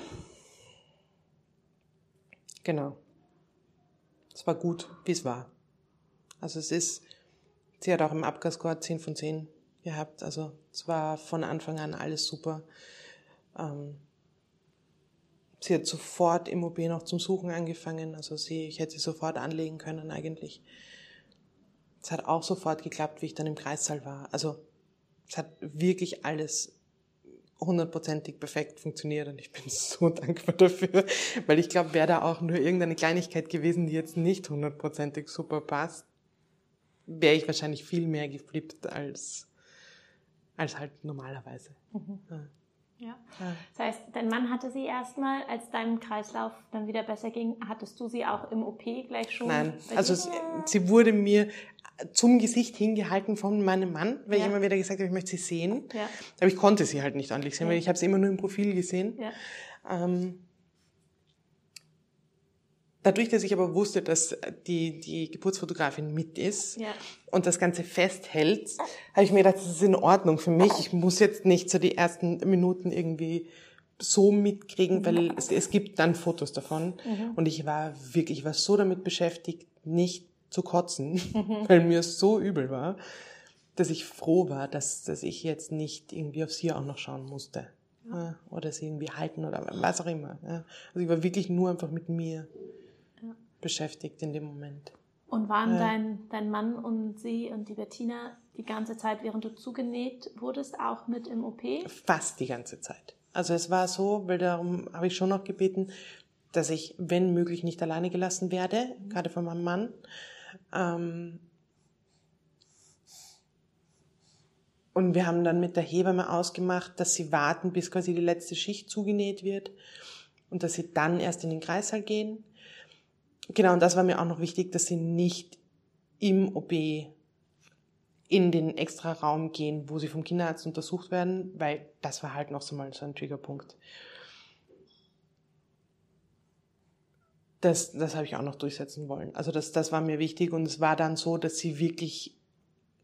genau, es war gut, wie es war. Also es ist, sie hat auch im Abgascore 10 von 10 gehabt. Also es war von Anfang an alles super. Ähm, sie hat sofort im OP noch zum Suchen angefangen. Also sie, ich hätte sie sofort anlegen können eigentlich. Es hat auch sofort geklappt, wie ich dann im Kreissaal war. Also es hat wirklich alles hundertprozentig perfekt funktioniert und ich bin so dankbar dafür, weil ich glaube, wäre da auch nur irgendeine Kleinigkeit gewesen, die jetzt nicht hundertprozentig super passt, wäre ich wahrscheinlich viel mehr geflippt als, als halt normalerweise. Mhm. Ja. Ja. Das heißt, dein Mann hatte sie erstmal, als dein Kreislauf dann wieder besser ging, hattest du sie auch im OP gleich schon? Nein, also sie, sie, wurde mir zum Gesicht hingehalten von meinem Mann, weil ja. ich immer wieder gesagt habe, ich möchte sie sehen. Ja. Aber ich konnte sie halt nicht ordentlich sehen, ja. weil ich habe sie immer nur im Profil gesehen. Ja. Ähm, dadurch, dass ich aber wusste, dass die, die Geburtsfotografin mit ist ja. und das Ganze festhält, habe ich mir gedacht, das ist in Ordnung für mich. Ich muss jetzt nicht so die ersten Minuten irgendwie so mitkriegen, weil es, es gibt dann Fotos davon. Mhm. Und ich war wirklich, ich war so damit beschäftigt, nicht zu kotzen, mhm. weil mir so übel war, dass ich froh war, dass, dass ich jetzt nicht irgendwie auf sie auch noch schauen musste. Ja. Oder sie irgendwie halten oder was auch immer. Also ich war wirklich nur einfach mit mir ja. beschäftigt in dem Moment. Und waren ja. dein, dein Mann und sie und die Bettina die ganze Zeit, während du zugenäht wurdest, auch mit im OP? Fast die ganze Zeit. Also es war so, weil darum habe ich schon noch gebeten, dass ich, wenn möglich, nicht alleine gelassen werde, mhm. gerade von meinem Mann. Ähm, und wir haben dann mit der Hebamme ausgemacht, dass sie warten, bis quasi die letzte Schicht zugenäht wird und dass sie dann erst in den Kreißsaal gehen. Genau, und das war mir auch noch wichtig, dass sie nicht im OB in den extra Raum gehen, wo sie vom Kinderarzt untersucht werden, weil das war halt noch so mal so ein Triggerpunkt. Das, das habe ich auch noch durchsetzen wollen. Also das, das war mir wichtig und es war dann so, dass sie wirklich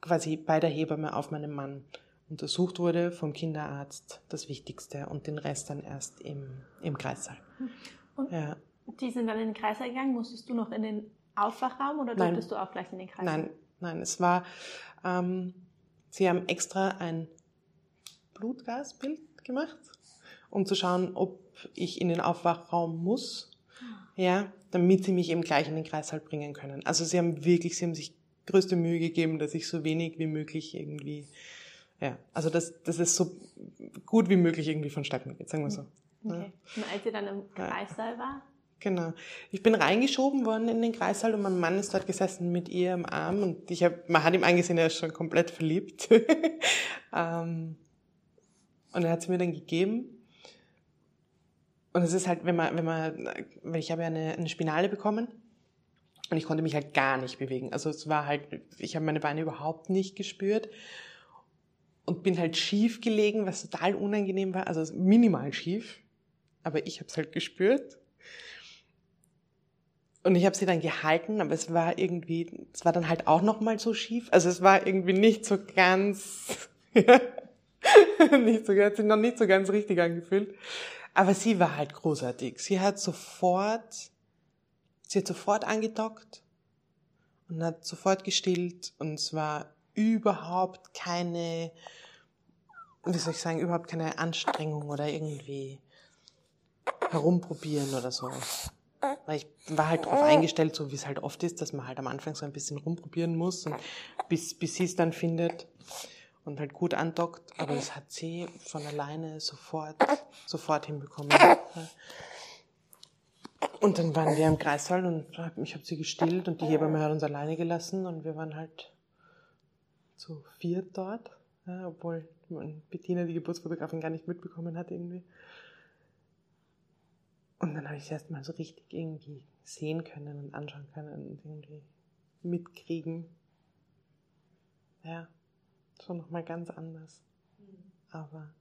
quasi bei der Hebamme auf meinen Mann untersucht wurde vom Kinderarzt, das Wichtigste und den Rest dann erst im, im Kreissaal. Und ja. die sind dann in den Kreissaal gegangen, musstest du noch in den Aufwachraum oder durftest du auch gleich in den Kreissaal? Nein, nein, es war, ähm, sie haben extra ein Blutgasbild gemacht, um zu schauen, ob ich in den Aufwachraum muss ja, damit sie mich eben gleich in den Kreißsaal bringen können. Also sie haben wirklich, sie haben sich größte Mühe gegeben, dass ich so wenig wie möglich irgendwie, ja, also dass, dass es so gut wie möglich irgendwie vonstatten geht, sagen wir so. Okay. Ja. Und als ihr dann im Kreissaal war? Genau. Ich bin reingeschoben worden in den Kreissaal und mein Mann ist dort gesessen mit ihr im Arm und ich habe, man hat ihm angesehen, er ist schon komplett verliebt. ähm, und er hat sie mir dann gegeben und es ist halt, wenn man, wenn man, weil ich habe ja eine, eine Spinale bekommen und ich konnte mich halt gar nicht bewegen. Also es war halt, ich habe meine Beine überhaupt nicht gespürt und bin halt schief gelegen, was total unangenehm war, also minimal schief, aber ich habe es halt gespürt. und ich habe sie dann gehalten, aber es war irgendwie, es war dann halt auch noch mal so schief. Also es war irgendwie nicht so ganz, nicht so, hat sich noch nicht so ganz richtig angefühlt. Aber sie war halt großartig. Sie hat sofort, sie hat sofort angedockt und hat sofort gestillt und es war überhaupt keine, wie soll ich sagen, überhaupt keine Anstrengung oder irgendwie herumprobieren oder so. Weil ich war halt darauf eingestellt, so wie es halt oft ist, dass man halt am Anfang so ein bisschen rumprobieren muss und bis, bis sie es dann findet und halt gut andockt. Aber das hat sie von alleine sofort, sofort hinbekommen. Und dann waren wir im Kreissaal und ich habe sie gestillt und die Hebamme hat uns alleine gelassen und wir waren halt zu viert dort, ja, obwohl Bettina, die Geburtsfotografin, gar nicht mitbekommen hat irgendwie. Und dann habe ich es erst mal so richtig irgendwie sehen können und anschauen können und irgendwie mitkriegen. Ja, so nochmal ganz anders. Aber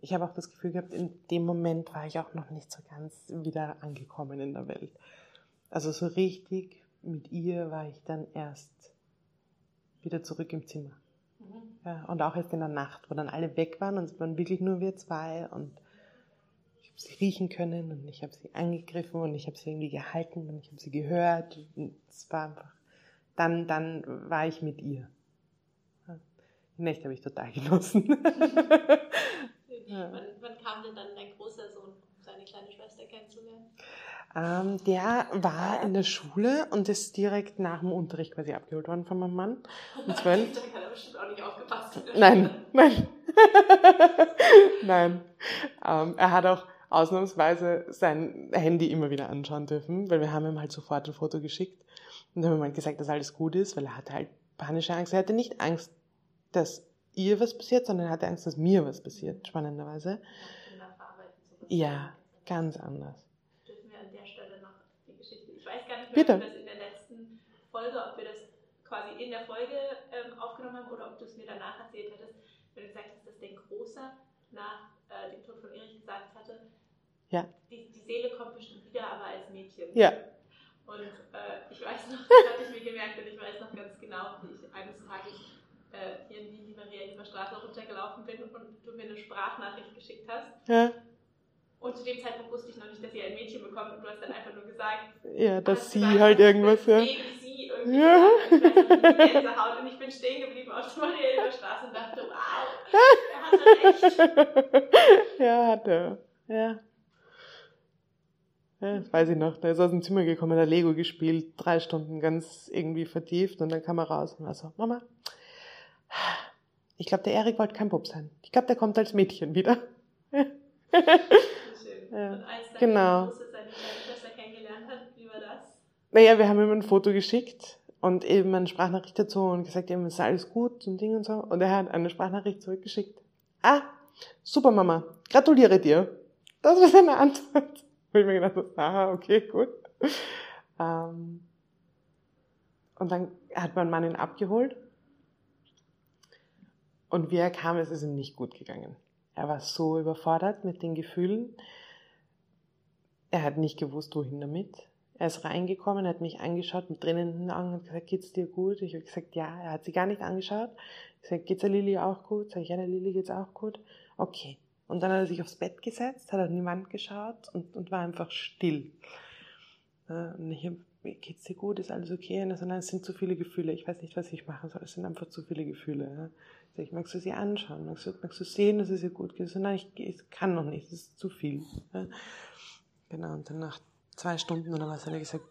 ich habe auch das Gefühl gehabt, in dem Moment war ich auch noch nicht so ganz wieder angekommen in der Welt. Also so richtig mit ihr war ich dann erst wieder zurück im Zimmer. Ja, und auch erst in der Nacht, wo dann alle weg waren und es waren wirklich nur wir zwei und ich habe sie riechen können und ich habe sie angegriffen und ich habe sie irgendwie gehalten und ich habe sie gehört. Und es war einfach, dann, dann war ich mit ihr. Nächte habe ich total genossen. ja. wann, wann kam denn dann dein großer Sohn, um seine kleine Schwester kennenzulernen? Ähm, der war in der Schule und ist direkt nach dem Unterricht quasi abgeholt worden von meinem Mann. Um zwölf. Da hat er bestimmt auch nicht aufgepasst. Nein, nein. nein. Ähm, er hat auch ausnahmsweise sein Handy immer wieder anschauen dürfen, weil wir haben ihm halt sofort ein Foto geschickt und haben ihm halt gesagt, dass alles gut ist, weil er hatte halt panische Angst. Er hatte nicht Angst, dass ihr was passiert, sondern er hatte Angst, dass mir was passiert, spannenderweise. Ja, ganz anders. Bitte. ob wir das in der letzten Folge, ob wir das quasi in der Folge ähm, aufgenommen haben oder ob du es mir danach erzählt hattest, wenn du gesagt hast, dass dein Großer nach äh, dem Tod von Erich gesagt hatte, ja. die, die Seele kommt bestimmt wieder, aber als Mädchen. Ja. Und äh, ich weiß noch, das hatte ich mir gemerkt und ich weiß noch ganz genau, wie ich eines Tages äh, hier in Wien die Maria Straße runtergelaufen bin und du mir eine Sprachnachricht geschickt hast. Ja. Und zu dem Zeitpunkt wusste ich noch nicht, dass ihr ein Mädchen bekommt und du hast dann einfach nur gesagt, ja, dass sie gesagt, halt irgendwas, ja. Sie irgendwie ja. Gänsehaut und ich bin stehen geblieben auf der Marielber Straße und dachte, wow, er hat recht. ja, hat er. Ja. Ja, das weiß ich noch. Der ist aus dem Zimmer gekommen, hat Lego gespielt, drei Stunden ganz irgendwie vertieft und dann kam er raus und war so, Mama, ich glaube, der Erik wollte kein Bub sein. Ich glaube, der kommt als Mädchen wieder. Ja, und als genau. Große seine Schwester kennengelernt hat, wie war das? Naja, wir haben ihm ein Foto geschickt und eben eine Sprachnachricht dazu und gesagt, eben, ist alles gut und Ding und so. Und er hat eine Sprachnachricht zurückgeschickt. Ah, super Mama, gratuliere dir. Das war seine Antwort. Wo ich mir gedacht habe, aha, okay, gut. Ähm, und dann hat mein Mann ihn abgeholt. Und wie er kam, ist es ihm nicht gut gegangen. Er war so überfordert mit den Gefühlen. Er hat nicht gewusst, wohin damit. Er ist reingekommen, hat mich angeschaut mit Tränen in den Augen und gesagt, geht's dir gut? Ich habe gesagt, ja. Er hat sie gar nicht angeschaut. Ich sage, geht's der Lilly auch gut? Sag ich, ja, der Lilly geht's auch gut. Okay. Und dann hat er sich aufs Bett gesetzt, hat an die Wand geschaut und, und war einfach still. Und ich habe, geht's dir gut? Ist alles okay? Und er sagt, nein, es sind zu viele Gefühle. Ich weiß nicht, was ich machen soll. Es sind einfach zu viele Gefühle. Ich sage, magst du sie anschauen? Magst du, magst du sehen, dass es ihr gut geht? Sage, nein, ich, ich kann noch nicht. Das ist zu viel. Genau, und dann nach zwei Stunden oder was hat er gesagt,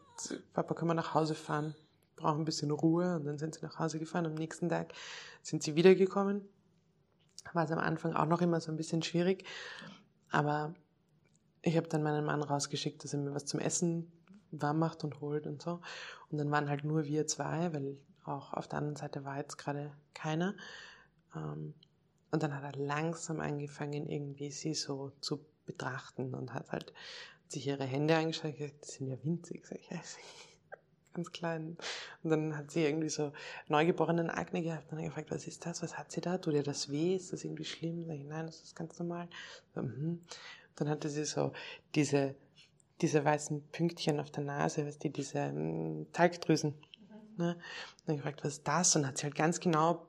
Papa, können wir nach Hause fahren? Wir brauchen ein bisschen Ruhe. Und dann sind sie nach Hause gefahren. Am nächsten Tag sind sie wiedergekommen. War es am Anfang auch noch immer so ein bisschen schwierig. Aber ich habe dann meinen Mann rausgeschickt, dass er mir was zum Essen warm macht und holt und so. Und dann waren halt nur wir zwei, weil auch auf der anderen Seite war jetzt gerade keiner. Ähm, und dann hat er langsam angefangen, irgendwie sie so zu betrachten und hat halt sich ihre Hände angeschaut und gesagt, die sind ja winzig. Sag ich, ja, ganz klein. Und dann hat sie irgendwie so neugeborenen Akne gehabt und dann gefragt, was ist das? Was hat sie da? Tut ihr das weh? Ist das irgendwie schlimm? Sag ich, nein, das ist ganz normal. So, mhm. Dann hatte sie so diese diese weißen Pünktchen auf der Nase, weißt du, diese ähm, Talgdrüsen. Mhm. Ne? Und dann gefragt, was ist das? Und hat sie halt ganz genau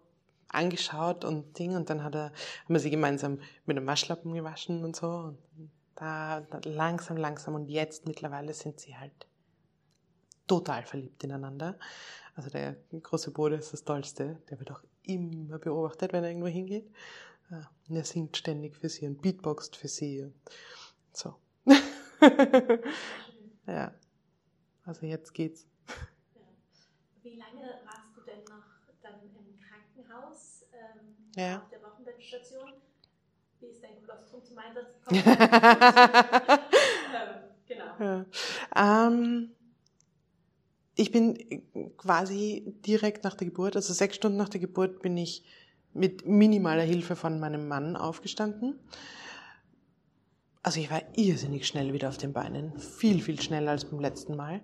angeschaut und Ding und dann hat er, haben wir sie gemeinsam mit einem Waschlappen gewaschen und so. Und da, da langsam, langsam und jetzt mittlerweile sind sie halt total verliebt ineinander. Also der große Bruder ist das Tollste, der wird auch immer beobachtet, wenn er irgendwo hingeht. Und er singt ständig für sie und beatboxt für sie und so. ja. Also jetzt geht's. Wie lange warst du denn noch dann im Krankenhaus ähm, ja. auf der Wochenbettstation? Wie ist dein Kolostrum zum Einsatz gekommen? ähm, genau. Ja. Ähm, ich bin quasi direkt nach der Geburt, also sechs Stunden nach der Geburt, bin ich mit minimaler Hilfe von meinem Mann aufgestanden. Also ich war irrsinnig schnell wieder auf den Beinen, viel, viel schneller als beim letzten Mal.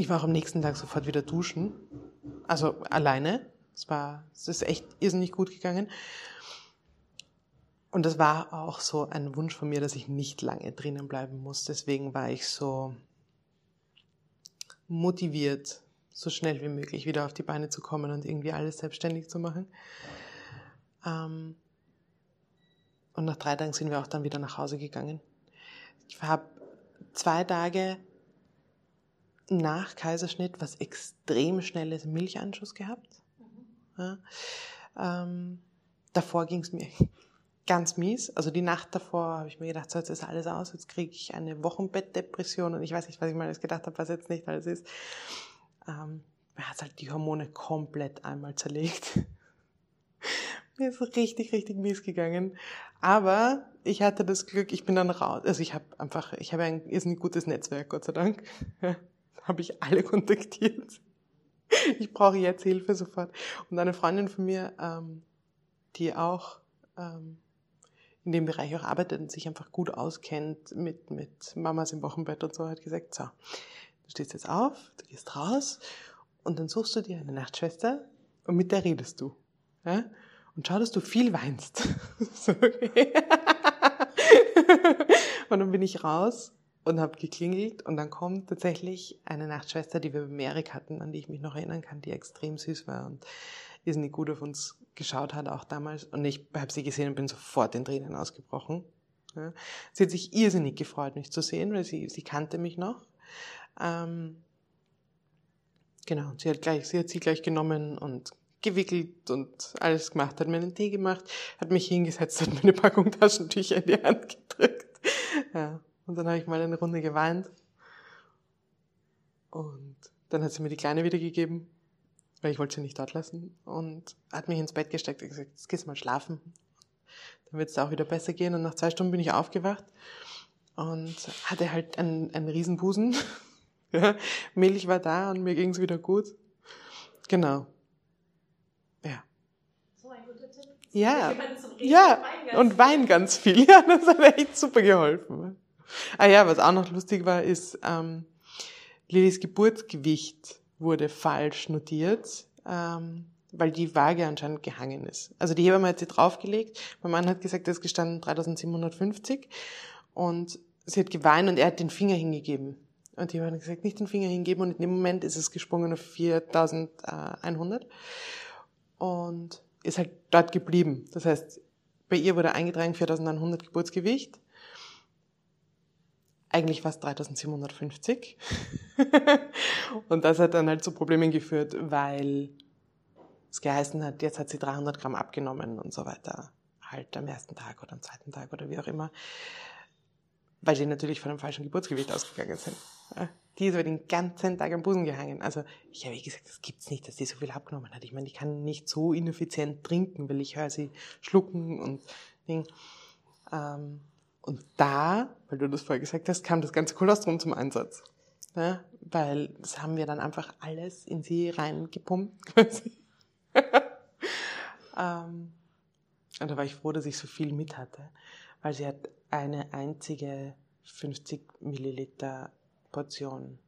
Ich war auch am nächsten Tag sofort wieder duschen, also alleine. Es war, es ist echt irrsinnig gut gegangen. Und das war auch so ein Wunsch von mir, dass ich nicht lange drinnen bleiben muss. Deswegen war ich so motiviert, so schnell wie möglich wieder auf die Beine zu kommen und irgendwie alles selbstständig zu machen. Ähm, und nach drei Tagen sind wir auch dann wieder nach Hause gegangen. Ich habe zwei Tage nach Kaiserschnitt was extrem schnelles Milchanschuss gehabt. Mhm. Ja, ähm, davor ging es mir ganz mies. Also die Nacht davor habe ich mir gedacht, so jetzt ist alles aus, jetzt kriege ich eine Wochenbettdepression und ich weiß nicht, was ich mal alles gedacht habe, was jetzt nicht alles ist. Ähm, mir hat halt die Hormone komplett einmal zerlegt. mir ist richtig, richtig mies gegangen. Aber ich hatte das Glück, ich bin dann raus. Also ich habe einfach, ich habe ein irrsinnig gutes Netzwerk, Gott sei Dank. habe ich alle kontaktiert. Ich brauche jetzt Hilfe sofort. Und eine Freundin von mir, ähm, die auch ähm, in dem Bereich auch arbeitet und sich einfach gut auskennt mit, mit Mamas im Wochenbett und so, hat gesagt, so, du stehst jetzt auf, du gehst raus und dann suchst du dir eine Nachtschwester und mit der redest du. Ja? Und schau, dass du viel weinst. so, okay. und dann bin ich raus und habe geklingelt und dann kommt tatsächlich eine Nachtschwester, die wir bei Merik hatten, an die ich mich noch erinnern kann, die extrem süß war und irrsinnig gut auf uns geschaut hat, auch damals. Und ich habe sie gesehen und bin sofort in Tränen ausgebrochen. Ja. Sie hat sich irrsinnig gefreut, mich zu sehen, weil sie, sie kannte mich noch. Ähm, genau, sie hat, gleich, sie hat sie gleich genommen und gewickelt und alles gemacht, hat mir einen Tee gemacht, hat mich hingesetzt, hat mir eine Packung Taschentücher in die Hand gedrückt. Ja. Und dann habe ich mal eine Runde geweint. Und dann hat sie mir die Kleine wiedergegeben weil ich wollte sie nicht dort lassen und hat mich ins Bett gesteckt und gesagt, jetzt gehst du mal schlafen. Dann wird es auch wieder besser gehen. Und nach zwei Stunden bin ich aufgewacht und hatte halt einen, einen Riesenbusen. ja, Milch war da und mir ging es wieder gut. Genau. Ja. So ein guter Tipp. Ja. Ja, und Wein ganz viel. Ja, das hat echt super geholfen. Ah ja, was auch noch lustig war, ist ähm, Lillys Geburtsgewicht wurde falsch notiert, ähm, weil die Waage anscheinend gehangen ist. Also die Hebamme hat sie draufgelegt. Mein Mann hat gesagt, es ist gestanden 3750 und sie hat geweint und er hat den Finger hingegeben. Und die haben gesagt, nicht den Finger hingeben und in dem Moment ist es gesprungen auf 4100 und ist halt dort geblieben. Das heißt, bei ihr wurde eingetragen 4100 Geburtsgewicht eigentlich fast 3750. und das hat dann halt zu Problemen geführt, weil es geheißen hat, jetzt hat sie 300 Gramm abgenommen und so weiter. Halt am ersten Tag oder am zweiten Tag oder wie auch immer. Weil sie natürlich von einem falschen Geburtsgewicht ausgegangen sind. Die ist aber den ganzen Tag am Busen gehangen. Also ich habe gesagt, das gibt's nicht, dass die so viel abgenommen hat. Ich meine, die kann nicht so ineffizient trinken, weil ich höre sie schlucken und Ding. Ähm, und da, weil du das vorher gesagt hast, kam das ganze Kolostrum zum Einsatz. Ja, weil das haben wir dann einfach alles in sie reingepumpt ähm, und da war ich froh, dass ich so viel mit hatte, weil sie hat eine einzige 50 Milliliter Portion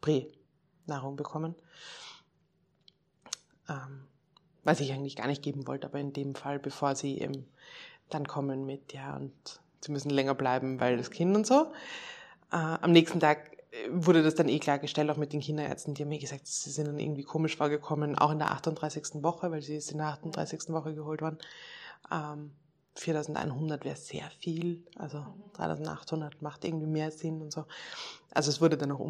Prä-Nahrung bekommen. Ähm, was ich eigentlich gar nicht geben wollte, aber in dem Fall, bevor sie eben dann kommen mit, ja, und sie müssen länger bleiben, weil das Kind und so. Äh, am nächsten Tag wurde das dann eh klargestellt, auch mit den Kinderärzten. Die haben mir gesagt, sie sind dann irgendwie komisch vorgekommen, auch in der 38. Woche, weil sie ist in der 38. Woche geholt worden. Ähm, 4100 wäre sehr viel, also 3800 macht irgendwie mehr Sinn und so. Also es wurde dann auch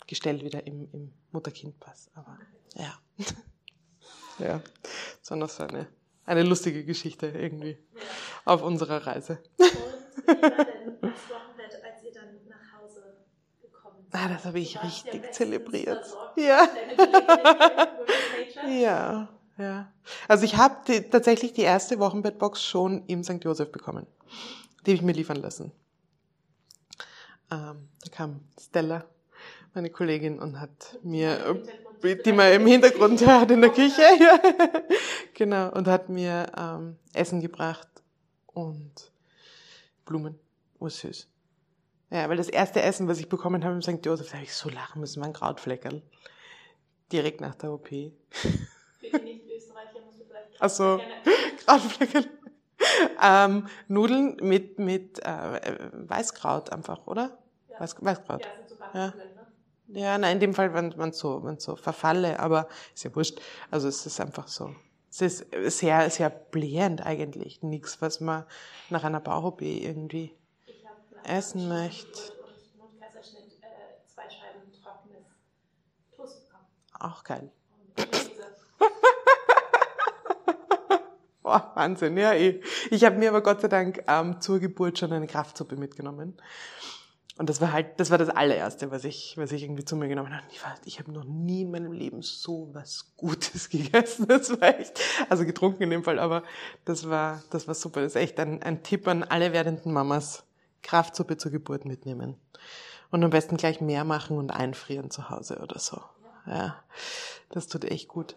umgestellt wieder im, im Mutter-Kind-Pass, aber ja. ja, so noch so eine, eine lustige Geschichte irgendwie auf unserer Reise. Und wie war denn das Wochenbett, als ihr dann nach Hause gekommen seid? Ah, das habe ich richtig zelebriert. Ja. ja. Ja. Also ich habe tatsächlich die erste Wochenbettbox schon im St. Josef bekommen. Die habe ich mir liefern lassen. Ähm, da kam Stella, meine Kollegin, und hat mir, die man im Hintergrund hört in der Küche, ja. genau, und hat mir ähm, Essen gebracht und Blumen. Oh, süß. Ja, weil das erste Essen, was ich bekommen habe im St. Josef, da habe ich so lachen müssen, mein Krautfleckerl. Direkt nach der OP. Also, Krautfleckerl. ähm, Nudeln mit, mit äh, Weißkraut einfach, oder? Ja. Weiß, Weißkraut. Ja, sind so ja. Ne? ja, nein, in dem Fall, wenn man so, so verfalle, aber ist ja wurscht. Also es ist einfach so. Es ist sehr, sehr blähend eigentlich. Nichts, was man nach einer Bauch-OP irgendwie essen möchte. Auch geil. Boah, Wahnsinn, ja eh. Ich habe mir aber Gott sei Dank ähm, zur Geburt schon eine Kraftsuppe mitgenommen. Und das war halt, das war das allererste, was ich, was ich irgendwie zu mir genommen habe. Ich, war, ich habe noch nie in meinem Leben so was Gutes gegessen. Das war echt, also getrunken in dem Fall, aber das war, das war super. Das ist echt ein, ein Tipp an alle werdenden Mamas. Kraftsuppe zur Geburt mitnehmen. Und am besten gleich mehr machen und einfrieren zu Hause oder so. Ja, das tut echt gut.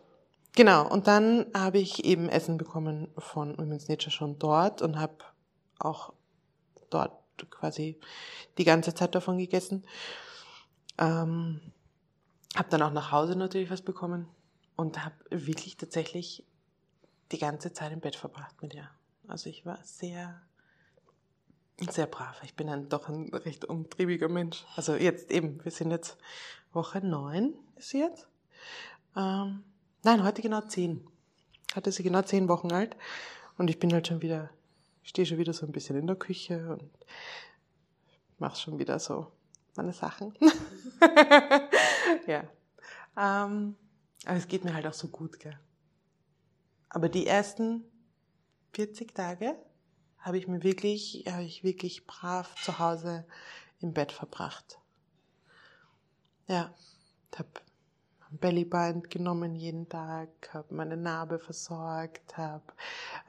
Genau, und dann habe ich eben Essen bekommen von Women's Nature schon dort und habe auch dort quasi die ganze Zeit davon gegessen. Ähm, habe dann auch nach Hause natürlich was bekommen und habe wirklich tatsächlich die ganze Zeit im Bett verbracht mit ihr. Also ich war sehr, sehr brav. Ich bin dann doch ein recht umtriebiger Mensch. Also jetzt eben, wir sind jetzt Woche neun ist sie jetzt. Ähm, nein, heute genau zehn. Hatte sie genau zehn Wochen alt und ich bin halt schon wieder, stehe schon wieder so ein bisschen in der Küche und mache schon wieder so meine Sachen. ja. Ähm, aber es geht mir halt auch so gut, gell. Aber die ersten 40 Tage habe ich mir wirklich, habe ich wirklich brav zu Hause im Bett verbracht. Ja, habe Bellyband genommen jeden Tag, habe meine Narbe versorgt, habe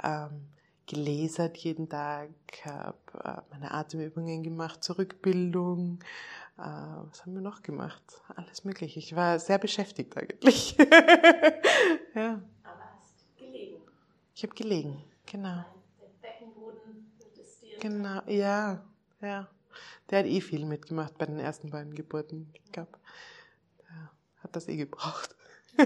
ähm, gelasert jeden Tag, habe äh, meine Atemübungen gemacht zur Rückbildung. Äh, was haben wir noch gemacht? Alles Mögliche. Ich war sehr beschäftigt eigentlich. ja. Aber hast gelegen. Ich habe gelegen, genau. Der Beckenboden Genau, ja, ja. Der hat eh viel mitgemacht bei den ersten beiden Geburten. Ich glaube, der hat das eh gebraucht.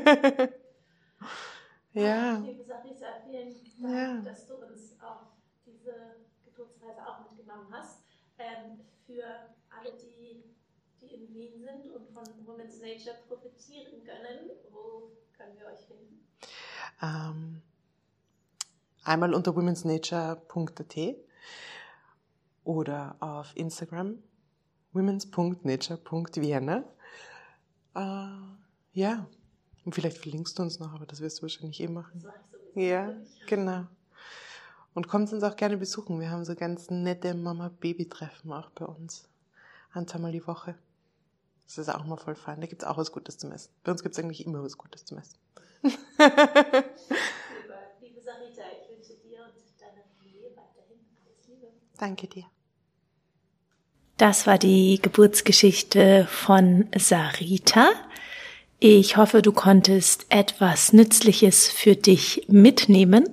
ja. Liebe Sarisa, vielen Dank, ja. dass du uns auch diese Geburtsreise auch mitgenommen hast. Ähm, für alle, die, die in Wien sind und von Women's Nature profitieren können, wo können wir euch finden? Ähm, einmal unter womensnature.at oder auf Instagram womens.nature.vienna. Äh, ja, und vielleicht verlinkst du uns noch, aber das wirst du wahrscheinlich eh machen. Ja, genau. Und kommt uns auch gerne besuchen. Wir haben so ganz nette Mama-Baby-Treffen auch bei uns. Ein, zweimal die Woche. Das ist auch mal voll fein. Da gibt es auch was Gutes zum Essen. Bei uns gibt es eigentlich immer was Gutes zum Essen. liebe, liebe Sarita, ich wünsche dir und deiner Familie weiterhin alles Liebe. Danke dir. Das war die Geburtsgeschichte von Sarita. Ich hoffe, du konntest etwas Nützliches für dich mitnehmen.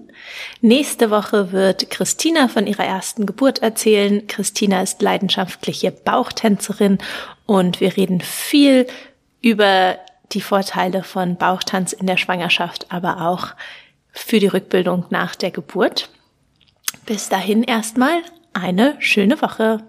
Nächste Woche wird Christina von ihrer ersten Geburt erzählen. Christina ist leidenschaftliche Bauchtänzerin und wir reden viel über die Vorteile von Bauchtanz in der Schwangerschaft, aber auch für die Rückbildung nach der Geburt. Bis dahin erstmal eine schöne Woche.